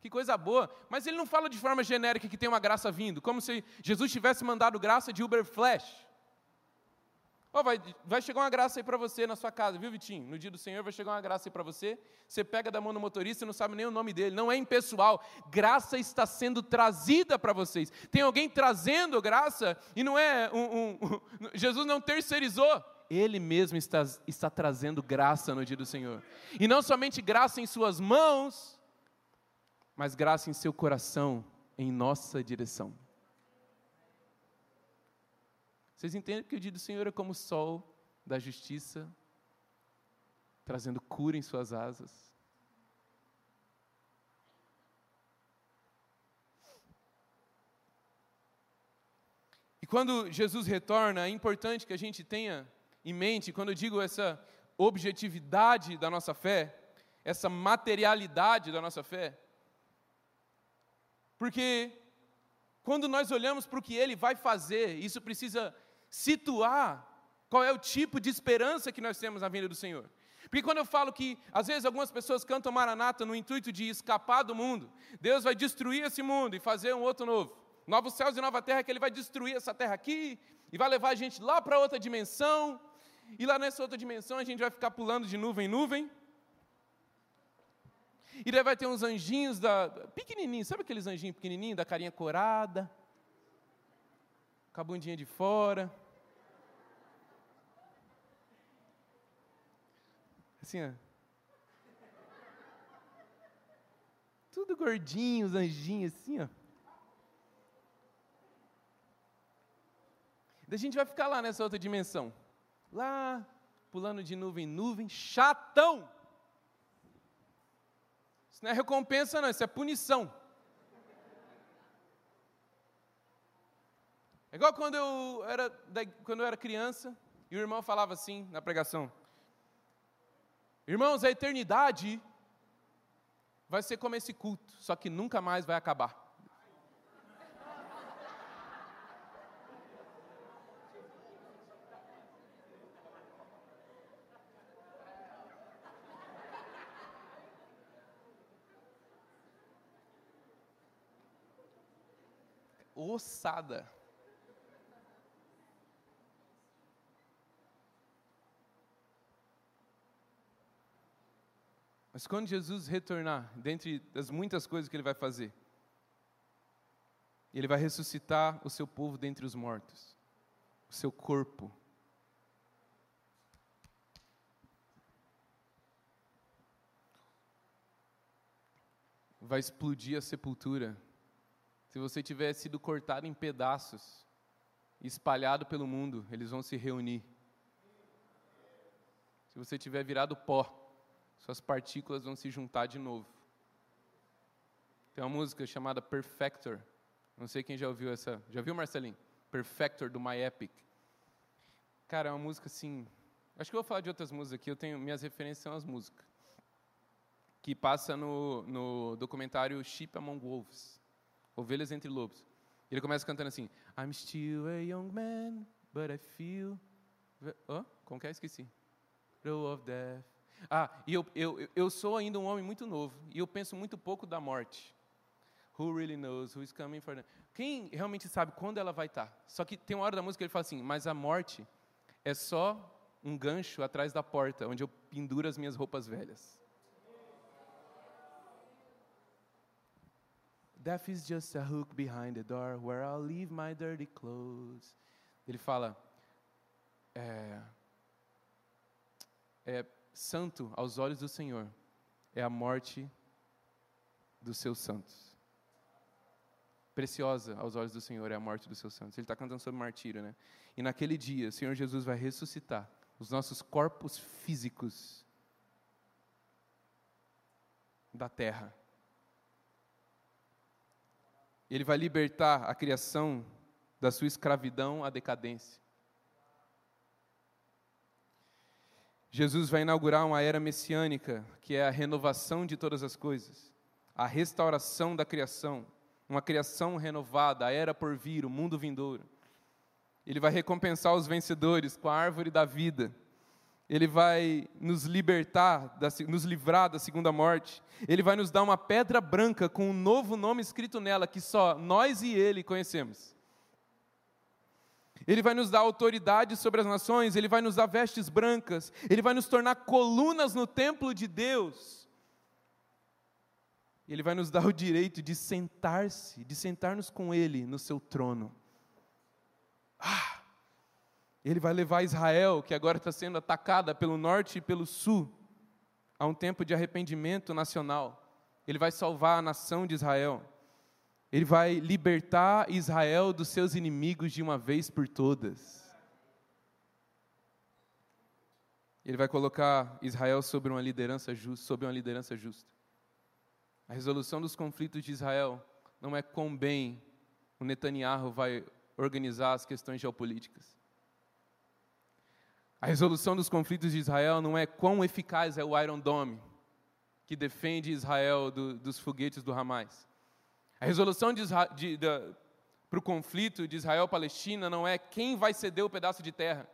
que coisa boa. Mas ele não fala de forma genérica que tem uma graça vindo, como se Jesus tivesse mandado graça de Uber Flash. Oh, vai, vai chegar uma graça aí para você na sua casa, viu, Vitinho? No dia do Senhor vai chegar uma graça aí para você. Você pega da mão do motorista e não sabe nem o nome dele. Não é impessoal. Graça está sendo trazida para vocês. Tem alguém trazendo graça e não é um, um, um, Jesus não terceirizou. Ele mesmo está, está trazendo graça no dia do Senhor. E não somente graça em suas mãos, mas graça em seu coração, em nossa direção. Vocês entendem que o dia do Senhor é como o sol da justiça, trazendo cura em suas asas? E quando Jesus retorna, é importante que a gente tenha em mente, quando eu digo essa objetividade da nossa fé, essa materialidade da nossa fé, porque quando nós olhamos para o que ele vai fazer, isso precisa situar qual é o tipo de esperança que nós temos na vinda do Senhor. Porque quando eu falo que, às vezes, algumas pessoas cantam Maranata no intuito de escapar do mundo, Deus vai destruir esse mundo e fazer um outro novo. Novos céus e nova terra, que Ele vai destruir essa terra aqui e vai levar a gente lá para outra dimensão. E lá nessa outra dimensão a gente vai ficar pulando de nuvem em nuvem. E daí vai ter uns anjinhos da pequenininhos, sabe aqueles anjinhos pequenininhos da carinha corada, com a bundinha de fora. Assim, ó. tudo gordinhos, anjinhos assim, ó. Daí a gente vai ficar lá nessa outra dimensão. Lá, pulando de nuvem em nuvem, chatão. Isso não é recompensa, não, isso é punição. É igual quando eu era, quando eu era criança e o irmão falava assim na pregação: Irmãos, a eternidade vai ser como esse culto, só que nunca mais vai acabar. Ossada. Mas quando Jesus retornar, dentre das muitas coisas que ele vai fazer, ele vai ressuscitar o seu povo dentre os mortos, o seu corpo. Vai explodir a sepultura. Se você tiver sido cortado em pedaços, espalhado pelo mundo, eles vão se reunir. Se você tiver virado pó, suas partículas vão se juntar de novo. Tem uma música chamada Perfector. Não sei quem já ouviu essa. Já viu, Marcelinho? Perfector, do My Epic. Cara, é uma música assim. Acho que eu vou falar de outras músicas aqui. Eu tenho minhas referências são as músicas que passa no, no documentário Sheep Among Wolves, Ovelhas entre Lobos. Ele começa cantando assim: I'm still a young man, but I feel. Oh, como que é? Esqueci. Row of death. Ah, e eu, eu, eu sou ainda um homem muito novo, e eu penso muito pouco da morte. Who really knows who is coming for them? Quem realmente sabe quando ela vai estar? Só que tem uma hora da música que ele fala assim: mas a morte é só um gancho atrás da porta, onde eu penduro as minhas roupas velhas. Death is just a hook behind the door where I'll leave my dirty clothes. Ele fala, é, é santo aos olhos do Senhor é a morte dos seus santos. Preciosa aos olhos do Senhor é a morte dos seus santos. Ele está cantando sobre martírio, né? E naquele dia, o Senhor Jesus vai ressuscitar os nossos corpos físicos da terra. Ele vai libertar a criação da sua escravidão à decadência. Jesus vai inaugurar uma era messiânica, que é a renovação de todas as coisas, a restauração da criação, uma criação renovada, a era por vir, o mundo vindouro. Ele vai recompensar os vencedores com a árvore da vida. Ele vai nos libertar, nos livrar da segunda morte. Ele vai nos dar uma pedra branca com um novo nome escrito nela, que só nós e ele conhecemos. Ele vai nos dar autoridade sobre as nações, ele vai nos dar vestes brancas, ele vai nos tornar colunas no templo de Deus. Ele vai nos dar o direito de sentar-se, de sentar-nos com ele no seu trono. Ah! Ele vai levar Israel, que agora está sendo atacada pelo norte e pelo sul, a um tempo de arrependimento nacional. Ele vai salvar a nação de Israel. Ele vai libertar Israel dos seus inimigos de uma vez por todas. Ele vai colocar Israel sobre uma liderança justa, sobre uma liderança justa. A resolução dos conflitos de Israel não é quão bem o Netanyahu vai organizar as questões geopolíticas. A resolução dos conflitos de Israel não é quão eficaz é o Iron Dome, que defende Israel do, dos foguetes do Hamas. A resolução para o conflito de Israel-Palestina não é quem vai ceder o pedaço de terra.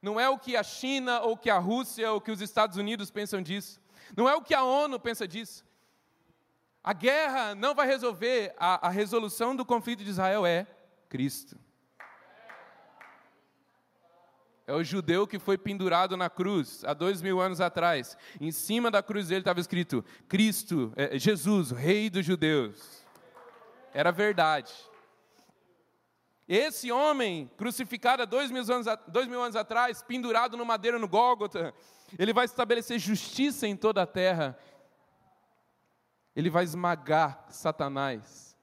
Não é o que a China, ou que a Rússia, ou que os Estados Unidos pensam disso. Não é o que a ONU pensa disso. A guerra não vai resolver. A, a resolução do conflito de Israel é Cristo. É o judeu que foi pendurado na cruz há dois mil anos atrás. Em cima da cruz dele estava escrito: Cristo, é, Jesus, Rei dos Judeus. Era verdade. Esse homem, crucificado há dois mil, anos, dois mil anos atrás, pendurado no madeiro no Gólgota, ele vai estabelecer justiça em toda a terra. Ele vai esmagar Satanás,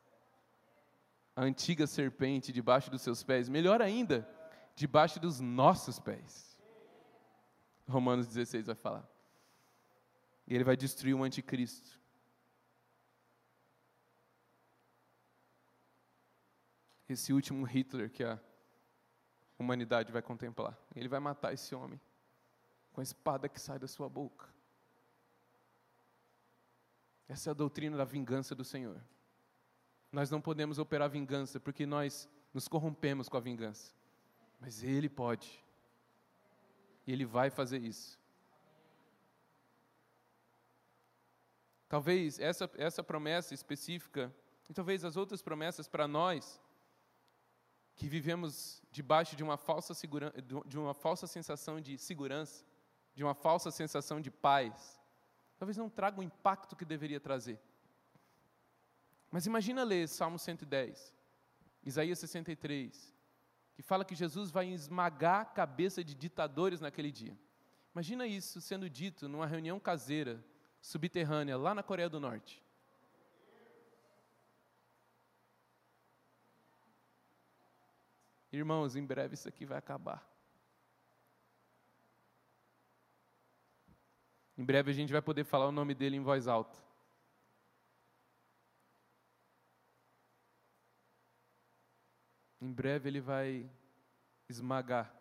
a antiga serpente, debaixo dos seus pés. Melhor ainda, debaixo dos nossos pés. Romanos 16 vai falar. E ele vai destruir o anticristo. Esse último Hitler que a humanidade vai contemplar. Ele vai matar esse homem com a espada que sai da sua boca. Essa é a doutrina da vingança do Senhor. Nós não podemos operar vingança porque nós nos corrompemos com a vingança. Mas Ele pode. E Ele vai fazer isso. Talvez essa, essa promessa específica, e talvez as outras promessas para nós, que vivemos debaixo de uma falsa, de uma falsa sensação de segurança, de uma falsa sensação de paz, talvez não traga o impacto que deveria trazer. Mas imagina ler Salmo 110, Isaías 63, que fala que Jesus vai esmagar a cabeça de ditadores naquele dia. Imagina isso sendo dito numa reunião caseira, subterrânea, lá na Coreia do Norte. Irmãos, em breve isso aqui vai acabar. Em breve a gente vai poder falar o nome dele em voz alta. Em breve ele vai esmagar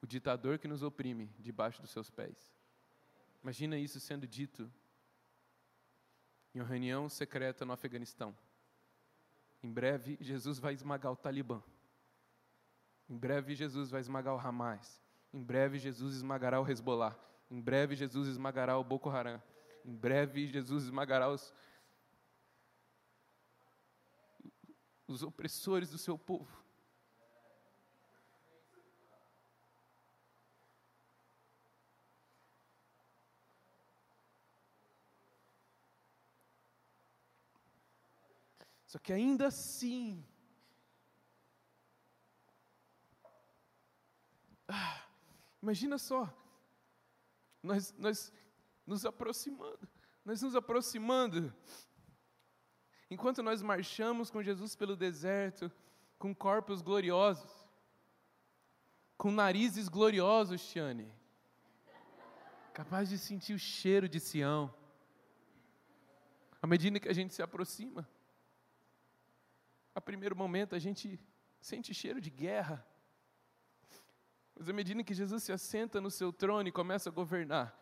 o ditador que nos oprime debaixo dos seus pés. Imagina isso sendo dito em uma reunião secreta no Afeganistão. Em breve Jesus vai esmagar o Talibã. Em breve Jesus vai esmagar o Hamas. Em breve Jesus esmagará o Hezbollah. Em breve Jesus esmagará o Boko Haram. Em breve Jesus esmagará os, os opressores do seu povo. Só que ainda assim, ah, imagina só, nós, nós nos aproximando, nós nos aproximando. Enquanto nós marchamos com Jesus pelo deserto, com corpos gloriosos, com narizes gloriosos, Tiane, capaz de sentir o cheiro de Sião, à medida que a gente se aproxima, a primeiro momento a gente sente cheiro de guerra, mas à medida que Jesus se assenta no seu trono e começa a governar,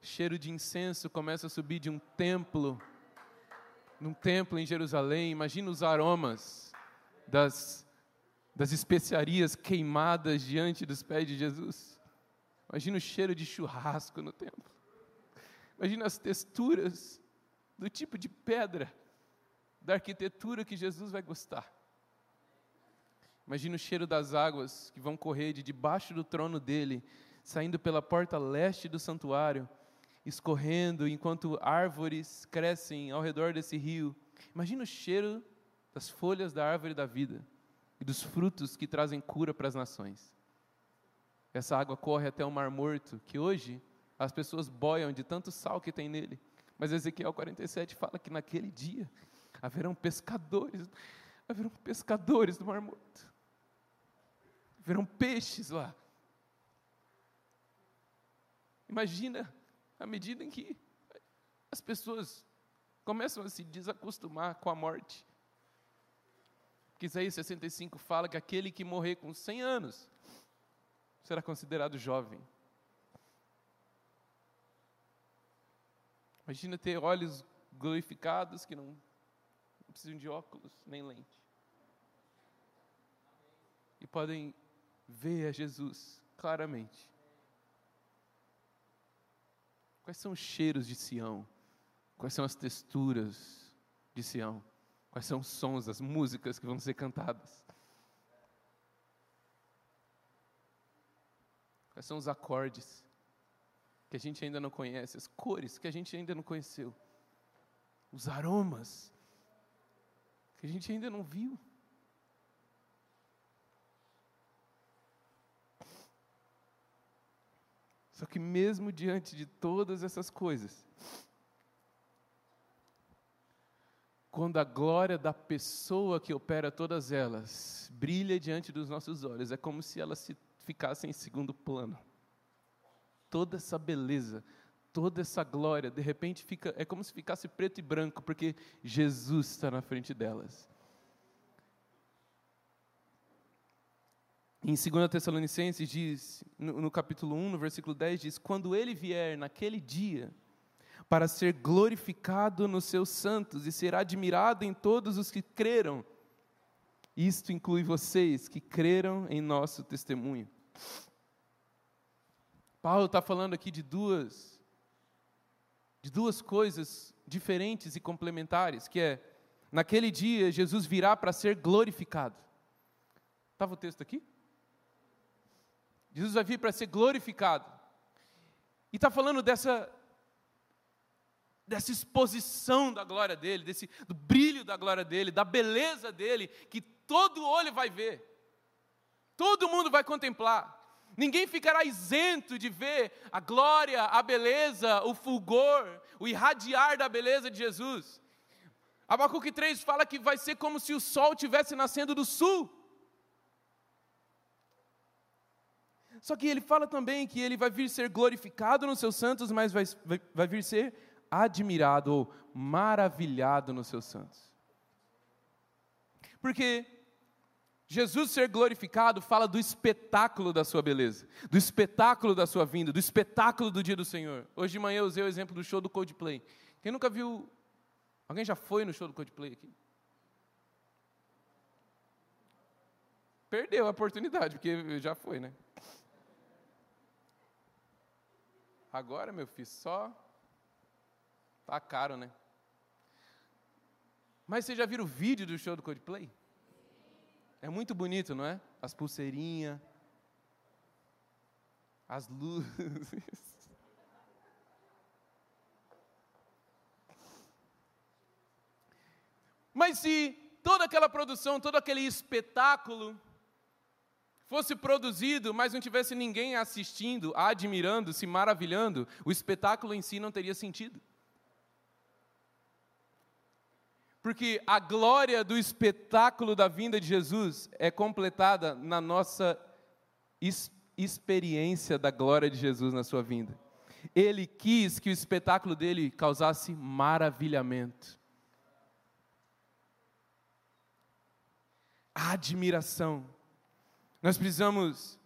cheiro de incenso começa a subir de um templo, num templo em Jerusalém. Imagina os aromas das, das especiarias queimadas diante dos pés de Jesus. Imagina o cheiro de churrasco no templo. Imagina as texturas do tipo de pedra da arquitetura que Jesus vai gostar. Imagina o cheiro das águas que vão correr de debaixo do trono dele, saindo pela porta leste do santuário, escorrendo enquanto árvores crescem ao redor desse rio. Imagina o cheiro das folhas da árvore da vida e dos frutos que trazem cura para as nações. Essa água corre até o Mar Morto, que hoje as pessoas boiam de tanto sal que tem nele. Mas Ezequiel 47 fala que naquele dia haverão pescadores, haverão pescadores do Mar Morto verão peixes lá. Imagina a medida em que as pessoas começam a se desacostumar com a morte. Porque Isaías 65 fala que aquele que morrer com 100 anos será considerado jovem. Imagina ter olhos glorificados que não, não precisam de óculos nem lente. E podem Veja Jesus claramente. Quais são os cheiros de Sião? Quais são as texturas de Sião? Quais são os sons, as músicas que vão ser cantadas? Quais são os acordes que a gente ainda não conhece, as cores que a gente ainda não conheceu, os aromas que a gente ainda não viu? Só que mesmo diante de todas essas coisas, quando a glória da pessoa que opera todas elas brilha diante dos nossos olhos, é como se elas se ficassem em segundo plano. Toda essa beleza, toda essa glória, de repente fica, é como se ficasse preto e branco, porque Jesus está na frente delas. Em 2 Tessalonicenses diz, no, no capítulo 1, no versículo 10, diz: Quando ele vier naquele dia, para ser glorificado nos seus santos e ser admirado em todos os que creram. Isto inclui vocês que creram em nosso testemunho. Paulo está falando aqui de duas, de duas coisas diferentes e complementares, que é, naquele dia Jesus virá para ser glorificado. Estava o texto aqui? Jesus vai vir para ser glorificado. E está falando dessa, dessa exposição da glória dele, desse, do brilho da glória dele, da beleza dele, que todo olho vai ver, todo mundo vai contemplar. Ninguém ficará isento de ver a glória, a beleza, o fulgor, o irradiar da beleza de Jesus. Abacuque 3 fala que vai ser como se o sol estivesse nascendo do sul. Só que ele fala também que ele vai vir ser glorificado nos seus santos, mas vai, vai, vai vir ser admirado ou maravilhado nos seus santos. Porque Jesus ser glorificado fala do espetáculo da sua beleza, do espetáculo da sua vinda, do espetáculo do dia do Senhor. Hoje de manhã eu usei o exemplo do show do Coldplay. Quem nunca viu. Alguém já foi no show do Coldplay aqui? Perdeu a oportunidade, porque já foi, né? Agora, meu filho, só Tá caro, né? Mas vocês já viram o vídeo do show do Coldplay? É muito bonito, não é? As pulseirinhas, as luzes. Mas se toda aquela produção, todo aquele espetáculo fosse produzido, mas não tivesse ninguém assistindo, admirando, se maravilhando, o espetáculo em si não teria sentido. Porque a glória do espetáculo da vinda de Jesus é completada na nossa experiência da glória de Jesus na sua vinda. Ele quis que o espetáculo dele causasse maravilhamento, admiração. Nós precisamos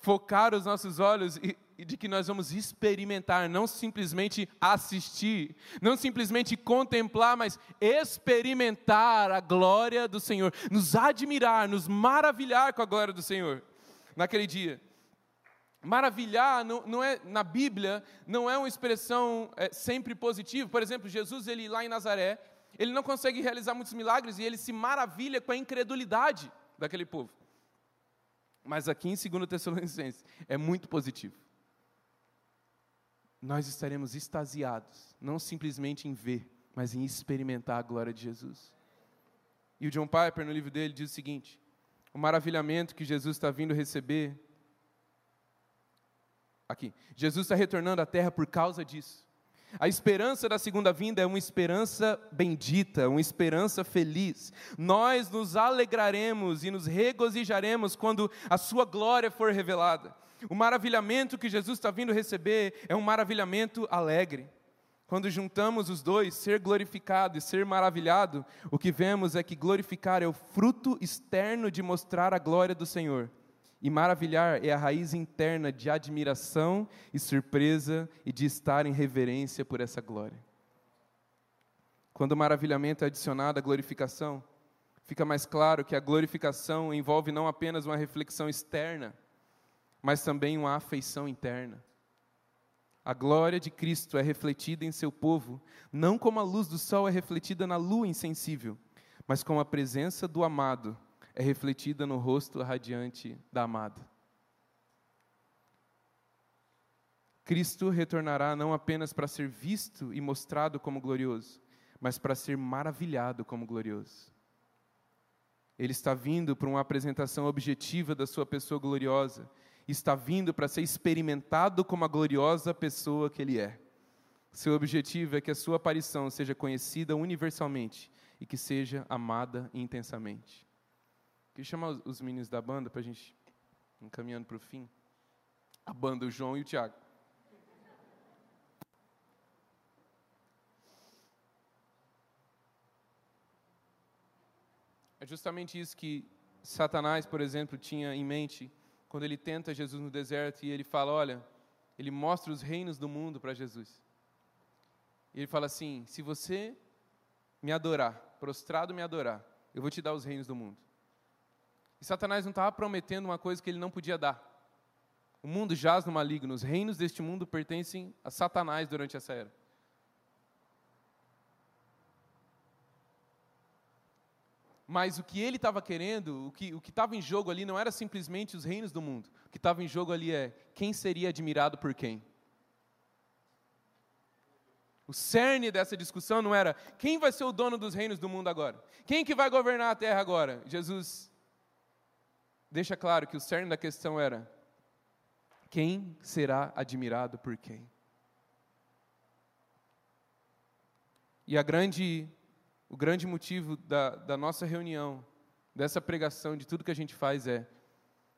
focar os nossos olhos e, e de que nós vamos experimentar, não simplesmente assistir, não simplesmente contemplar, mas experimentar a glória do Senhor, nos admirar, nos maravilhar com a glória do Senhor naquele dia. Maravilhar não, não é na Bíblia não é uma expressão é, sempre positiva. Por exemplo, Jesus ele lá em Nazaré, ele não consegue realizar muitos milagres e ele se maravilha com a incredulidade daquele povo. Mas aqui em 2 Tessalonicenses é muito positivo nós estaremos extasiados, não simplesmente em ver, mas em experimentar a glória de Jesus. E o John Piper, no livro dele, diz o seguinte: o maravilhamento que Jesus está vindo receber. Aqui, Jesus está retornando à terra por causa disso. A esperança da segunda vinda é uma esperança bendita, uma esperança feliz. Nós nos alegraremos e nos regozijaremos quando a sua glória for revelada. O maravilhamento que Jesus está vindo receber é um maravilhamento alegre. Quando juntamos os dois, ser glorificado e ser maravilhado, o que vemos é que glorificar é o fruto externo de mostrar a glória do Senhor. E maravilhar é a raiz interna de admiração e surpresa e de estar em reverência por essa glória. Quando o maravilhamento é adicionado à glorificação, fica mais claro que a glorificação envolve não apenas uma reflexão externa, mas também uma afeição interna. A glória de Cristo é refletida em seu povo, não como a luz do sol é refletida na lua insensível, mas como a presença do amado é refletida no rosto radiante da amada. Cristo retornará não apenas para ser visto e mostrado como glorioso, mas para ser maravilhado como glorioso. Ele está vindo para uma apresentação objetiva da sua pessoa gloriosa está vindo para ser experimentado como a gloriosa pessoa que Ele é. Seu objetivo é que a sua aparição seja conhecida universalmente e que seja amada intensamente. Queria chamar os meninos da banda para a gente encaminhando para o fim. A banda, o João e o Tiago. É justamente isso que Satanás, por exemplo, tinha em mente quando ele tenta Jesus no deserto e ele fala: Olha, ele mostra os reinos do mundo para Jesus. E ele fala assim: Se você me adorar, prostrado me adorar, eu vou te dar os reinos do mundo. E Satanás não estava prometendo uma coisa que ele não podia dar. O mundo jaz no maligno, os reinos deste mundo pertencem a Satanás durante essa era. Mas o que ele estava querendo, o que o estava em jogo ali não era simplesmente os reinos do mundo. O que estava em jogo ali é quem seria admirado por quem. O cerne dessa discussão não era quem vai ser o dono dos reinos do mundo agora? Quem que vai governar a terra agora? Jesus deixa claro que o cerne da questão era quem será admirado por quem? E a grande o grande motivo da, da nossa reunião, dessa pregação, de tudo que a gente faz é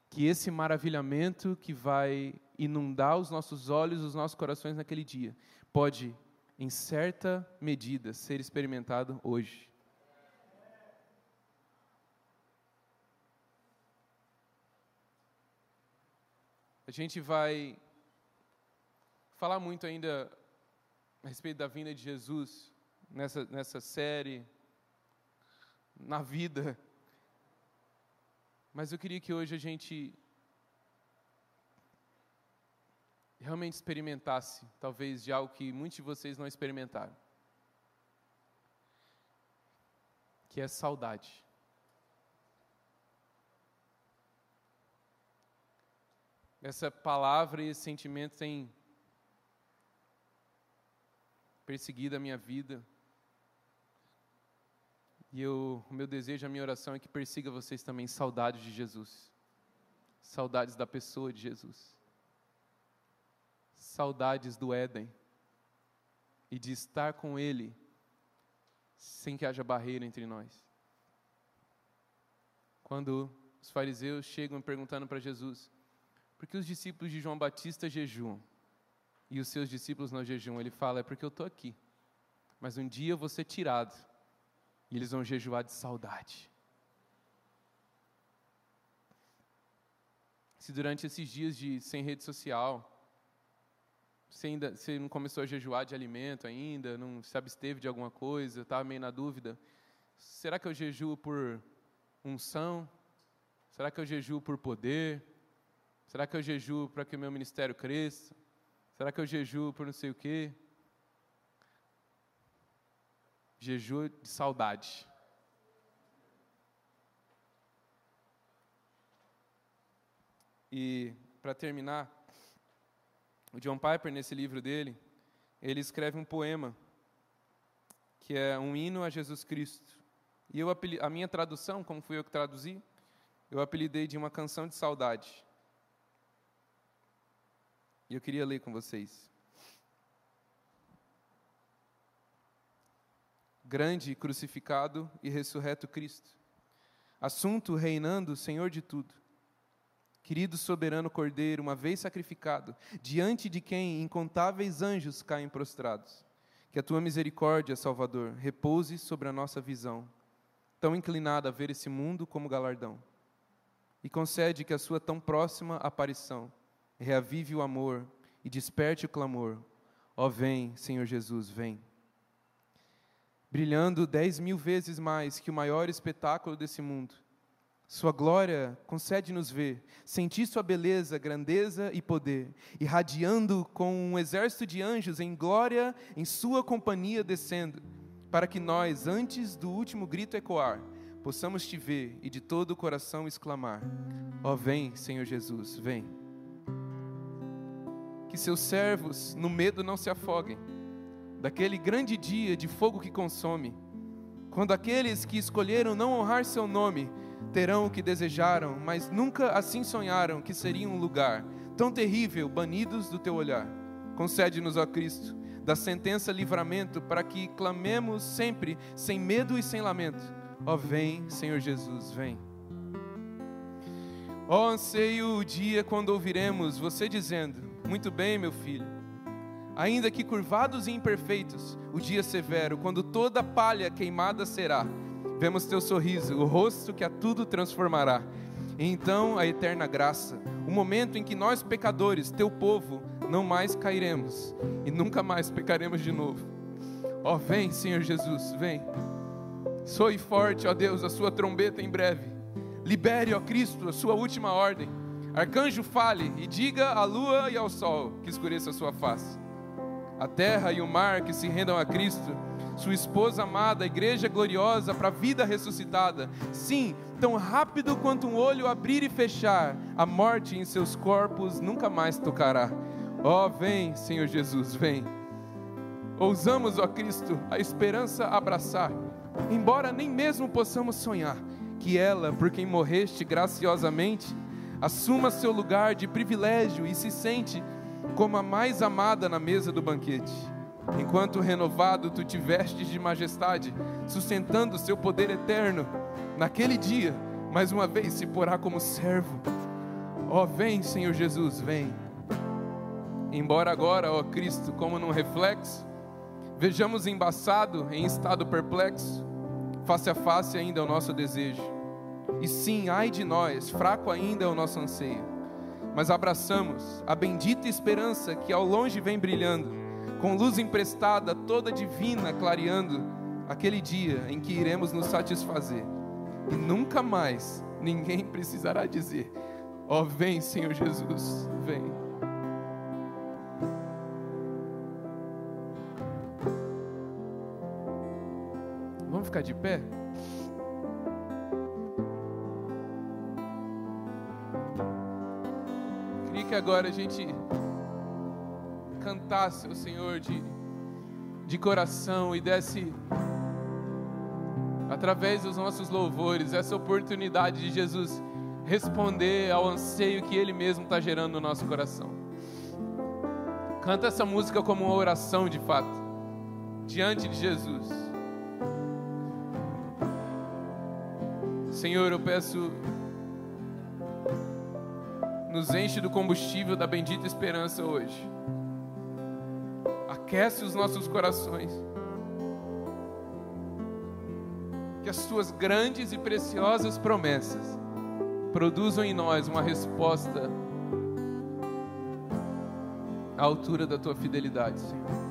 que esse maravilhamento que vai inundar os nossos olhos, os nossos corações naquele dia, pode, em certa medida, ser experimentado hoje. A gente vai falar muito ainda a respeito da vinda de Jesus, nessa, nessa série, na vida. Mas eu queria que hoje a gente realmente experimentasse, talvez, de algo que muitos de vocês não experimentaram. Que é saudade. Essa palavra e esse sentimento têm perseguido a minha vida. E eu, o meu desejo, a minha oração é que persiga vocês também saudades de Jesus. Saudades da pessoa de Jesus. Saudades do Éden. E de estar com Ele sem que haja barreira entre nós. Quando os fariseus chegam perguntando para Jesus, por que os discípulos de João Batista jejuam e os seus discípulos não jejuam? Ele fala, é porque eu estou aqui. Mas um dia eu vou ser tirado e eles vão jejuar de saudade. Se durante esses dias de sem rede social, você, ainda, você não começou a jejuar de alimento ainda, não se absteve de alguma coisa, estava meio na dúvida, será que eu jejuo por unção? Será que eu jejuo por poder? Será que eu jejuo para que o meu ministério cresça? Será que eu jejuo por não sei o quê? Jejum de saudade. E, para terminar, o John Piper, nesse livro dele, ele escreve um poema que é um hino a Jesus Cristo. E eu a minha tradução, como fui eu que traduzi, eu apelidei de uma canção de saudade. E eu queria ler com vocês. grande crucificado e ressurreto Cristo. Assunto reinando, Senhor de tudo. Querido soberano Cordeiro, uma vez sacrificado, diante de quem incontáveis anjos caem prostrados. Que a tua misericórdia, Salvador, repouse sobre a nossa visão, tão inclinada a ver esse mundo como galardão. E concede que a sua tão próxima aparição reavive o amor e desperte o clamor. Ó, vem, Senhor Jesus, vem brilhando dez mil vezes mais que o maior espetáculo desse mundo. Sua glória concede-nos ver, sentir sua beleza, grandeza e poder, irradiando com um exército de anjos em glória, em sua companhia descendo, para que nós, antes do último grito ecoar, possamos te ver e de todo o coração exclamar: Ó, oh, vem, Senhor Jesus, vem. Que seus servos no medo não se afoguem daquele grande dia de fogo que consome, quando aqueles que escolheram não honrar seu nome terão o que desejaram, mas nunca assim sonharam que seria um lugar tão terrível banidos do teu olhar. Concede-nos, ó Cristo, da sentença livramento, para que clamemos sempre sem medo e sem lamento. Ó, vem, Senhor Jesus, vem. Ó, anseio o dia quando ouviremos você dizendo: Muito bem, meu filho. Ainda que curvados e imperfeitos, o dia severo, quando toda palha queimada será, vemos teu sorriso, o rosto que a tudo transformará. E então a eterna graça, o momento em que nós pecadores, teu povo, não mais cairemos e nunca mais pecaremos de novo. Ó, oh, vem, Senhor Jesus, vem. Soe forte, ó Deus, a sua trombeta em breve. Libere, ó Cristo, a sua última ordem. Arcanjo fale e diga à lua e ao sol que escureça a sua face. A terra e o mar que se rendam a Cristo, sua esposa amada, a igreja gloriosa para a vida ressuscitada. Sim, tão rápido quanto um olho abrir e fechar, a morte em seus corpos nunca mais tocará. Ó, oh, vem, Senhor Jesus, vem. Ousamos, ó Cristo, a esperança abraçar, embora nem mesmo possamos sonhar que ela, por quem morreste graciosamente, assuma seu lugar de privilégio e se sente como a mais amada na mesa do banquete. Enquanto renovado tu te vestes de majestade, sustentando seu poder eterno, naquele dia, mais uma vez se porá como servo. Ó, oh, vem, Senhor Jesus, vem. Embora agora, ó Cristo, como num reflexo, vejamos embaçado em estado perplexo, face a face ainda é o nosso desejo. E sim, ai de nós, fraco ainda é o nosso anseio. Mas abraçamos a bendita esperança que ao longe vem brilhando, com luz emprestada toda divina clareando aquele dia em que iremos nos satisfazer. E nunca mais ninguém precisará dizer: Ó, oh, vem, Senhor Jesus, vem. Vamos ficar de pé? Que agora a gente cantasse o Senhor de, de coração e desse, através dos nossos louvores, essa oportunidade de Jesus responder ao anseio que Ele mesmo está gerando no nosso coração. Canta essa música como uma oração de fato, diante de Jesus. Senhor, eu peço, nos enche do combustível da bendita esperança hoje. Aquece os nossos corações. Que as tuas grandes e preciosas promessas produzam em nós uma resposta à altura da tua fidelidade, Senhor.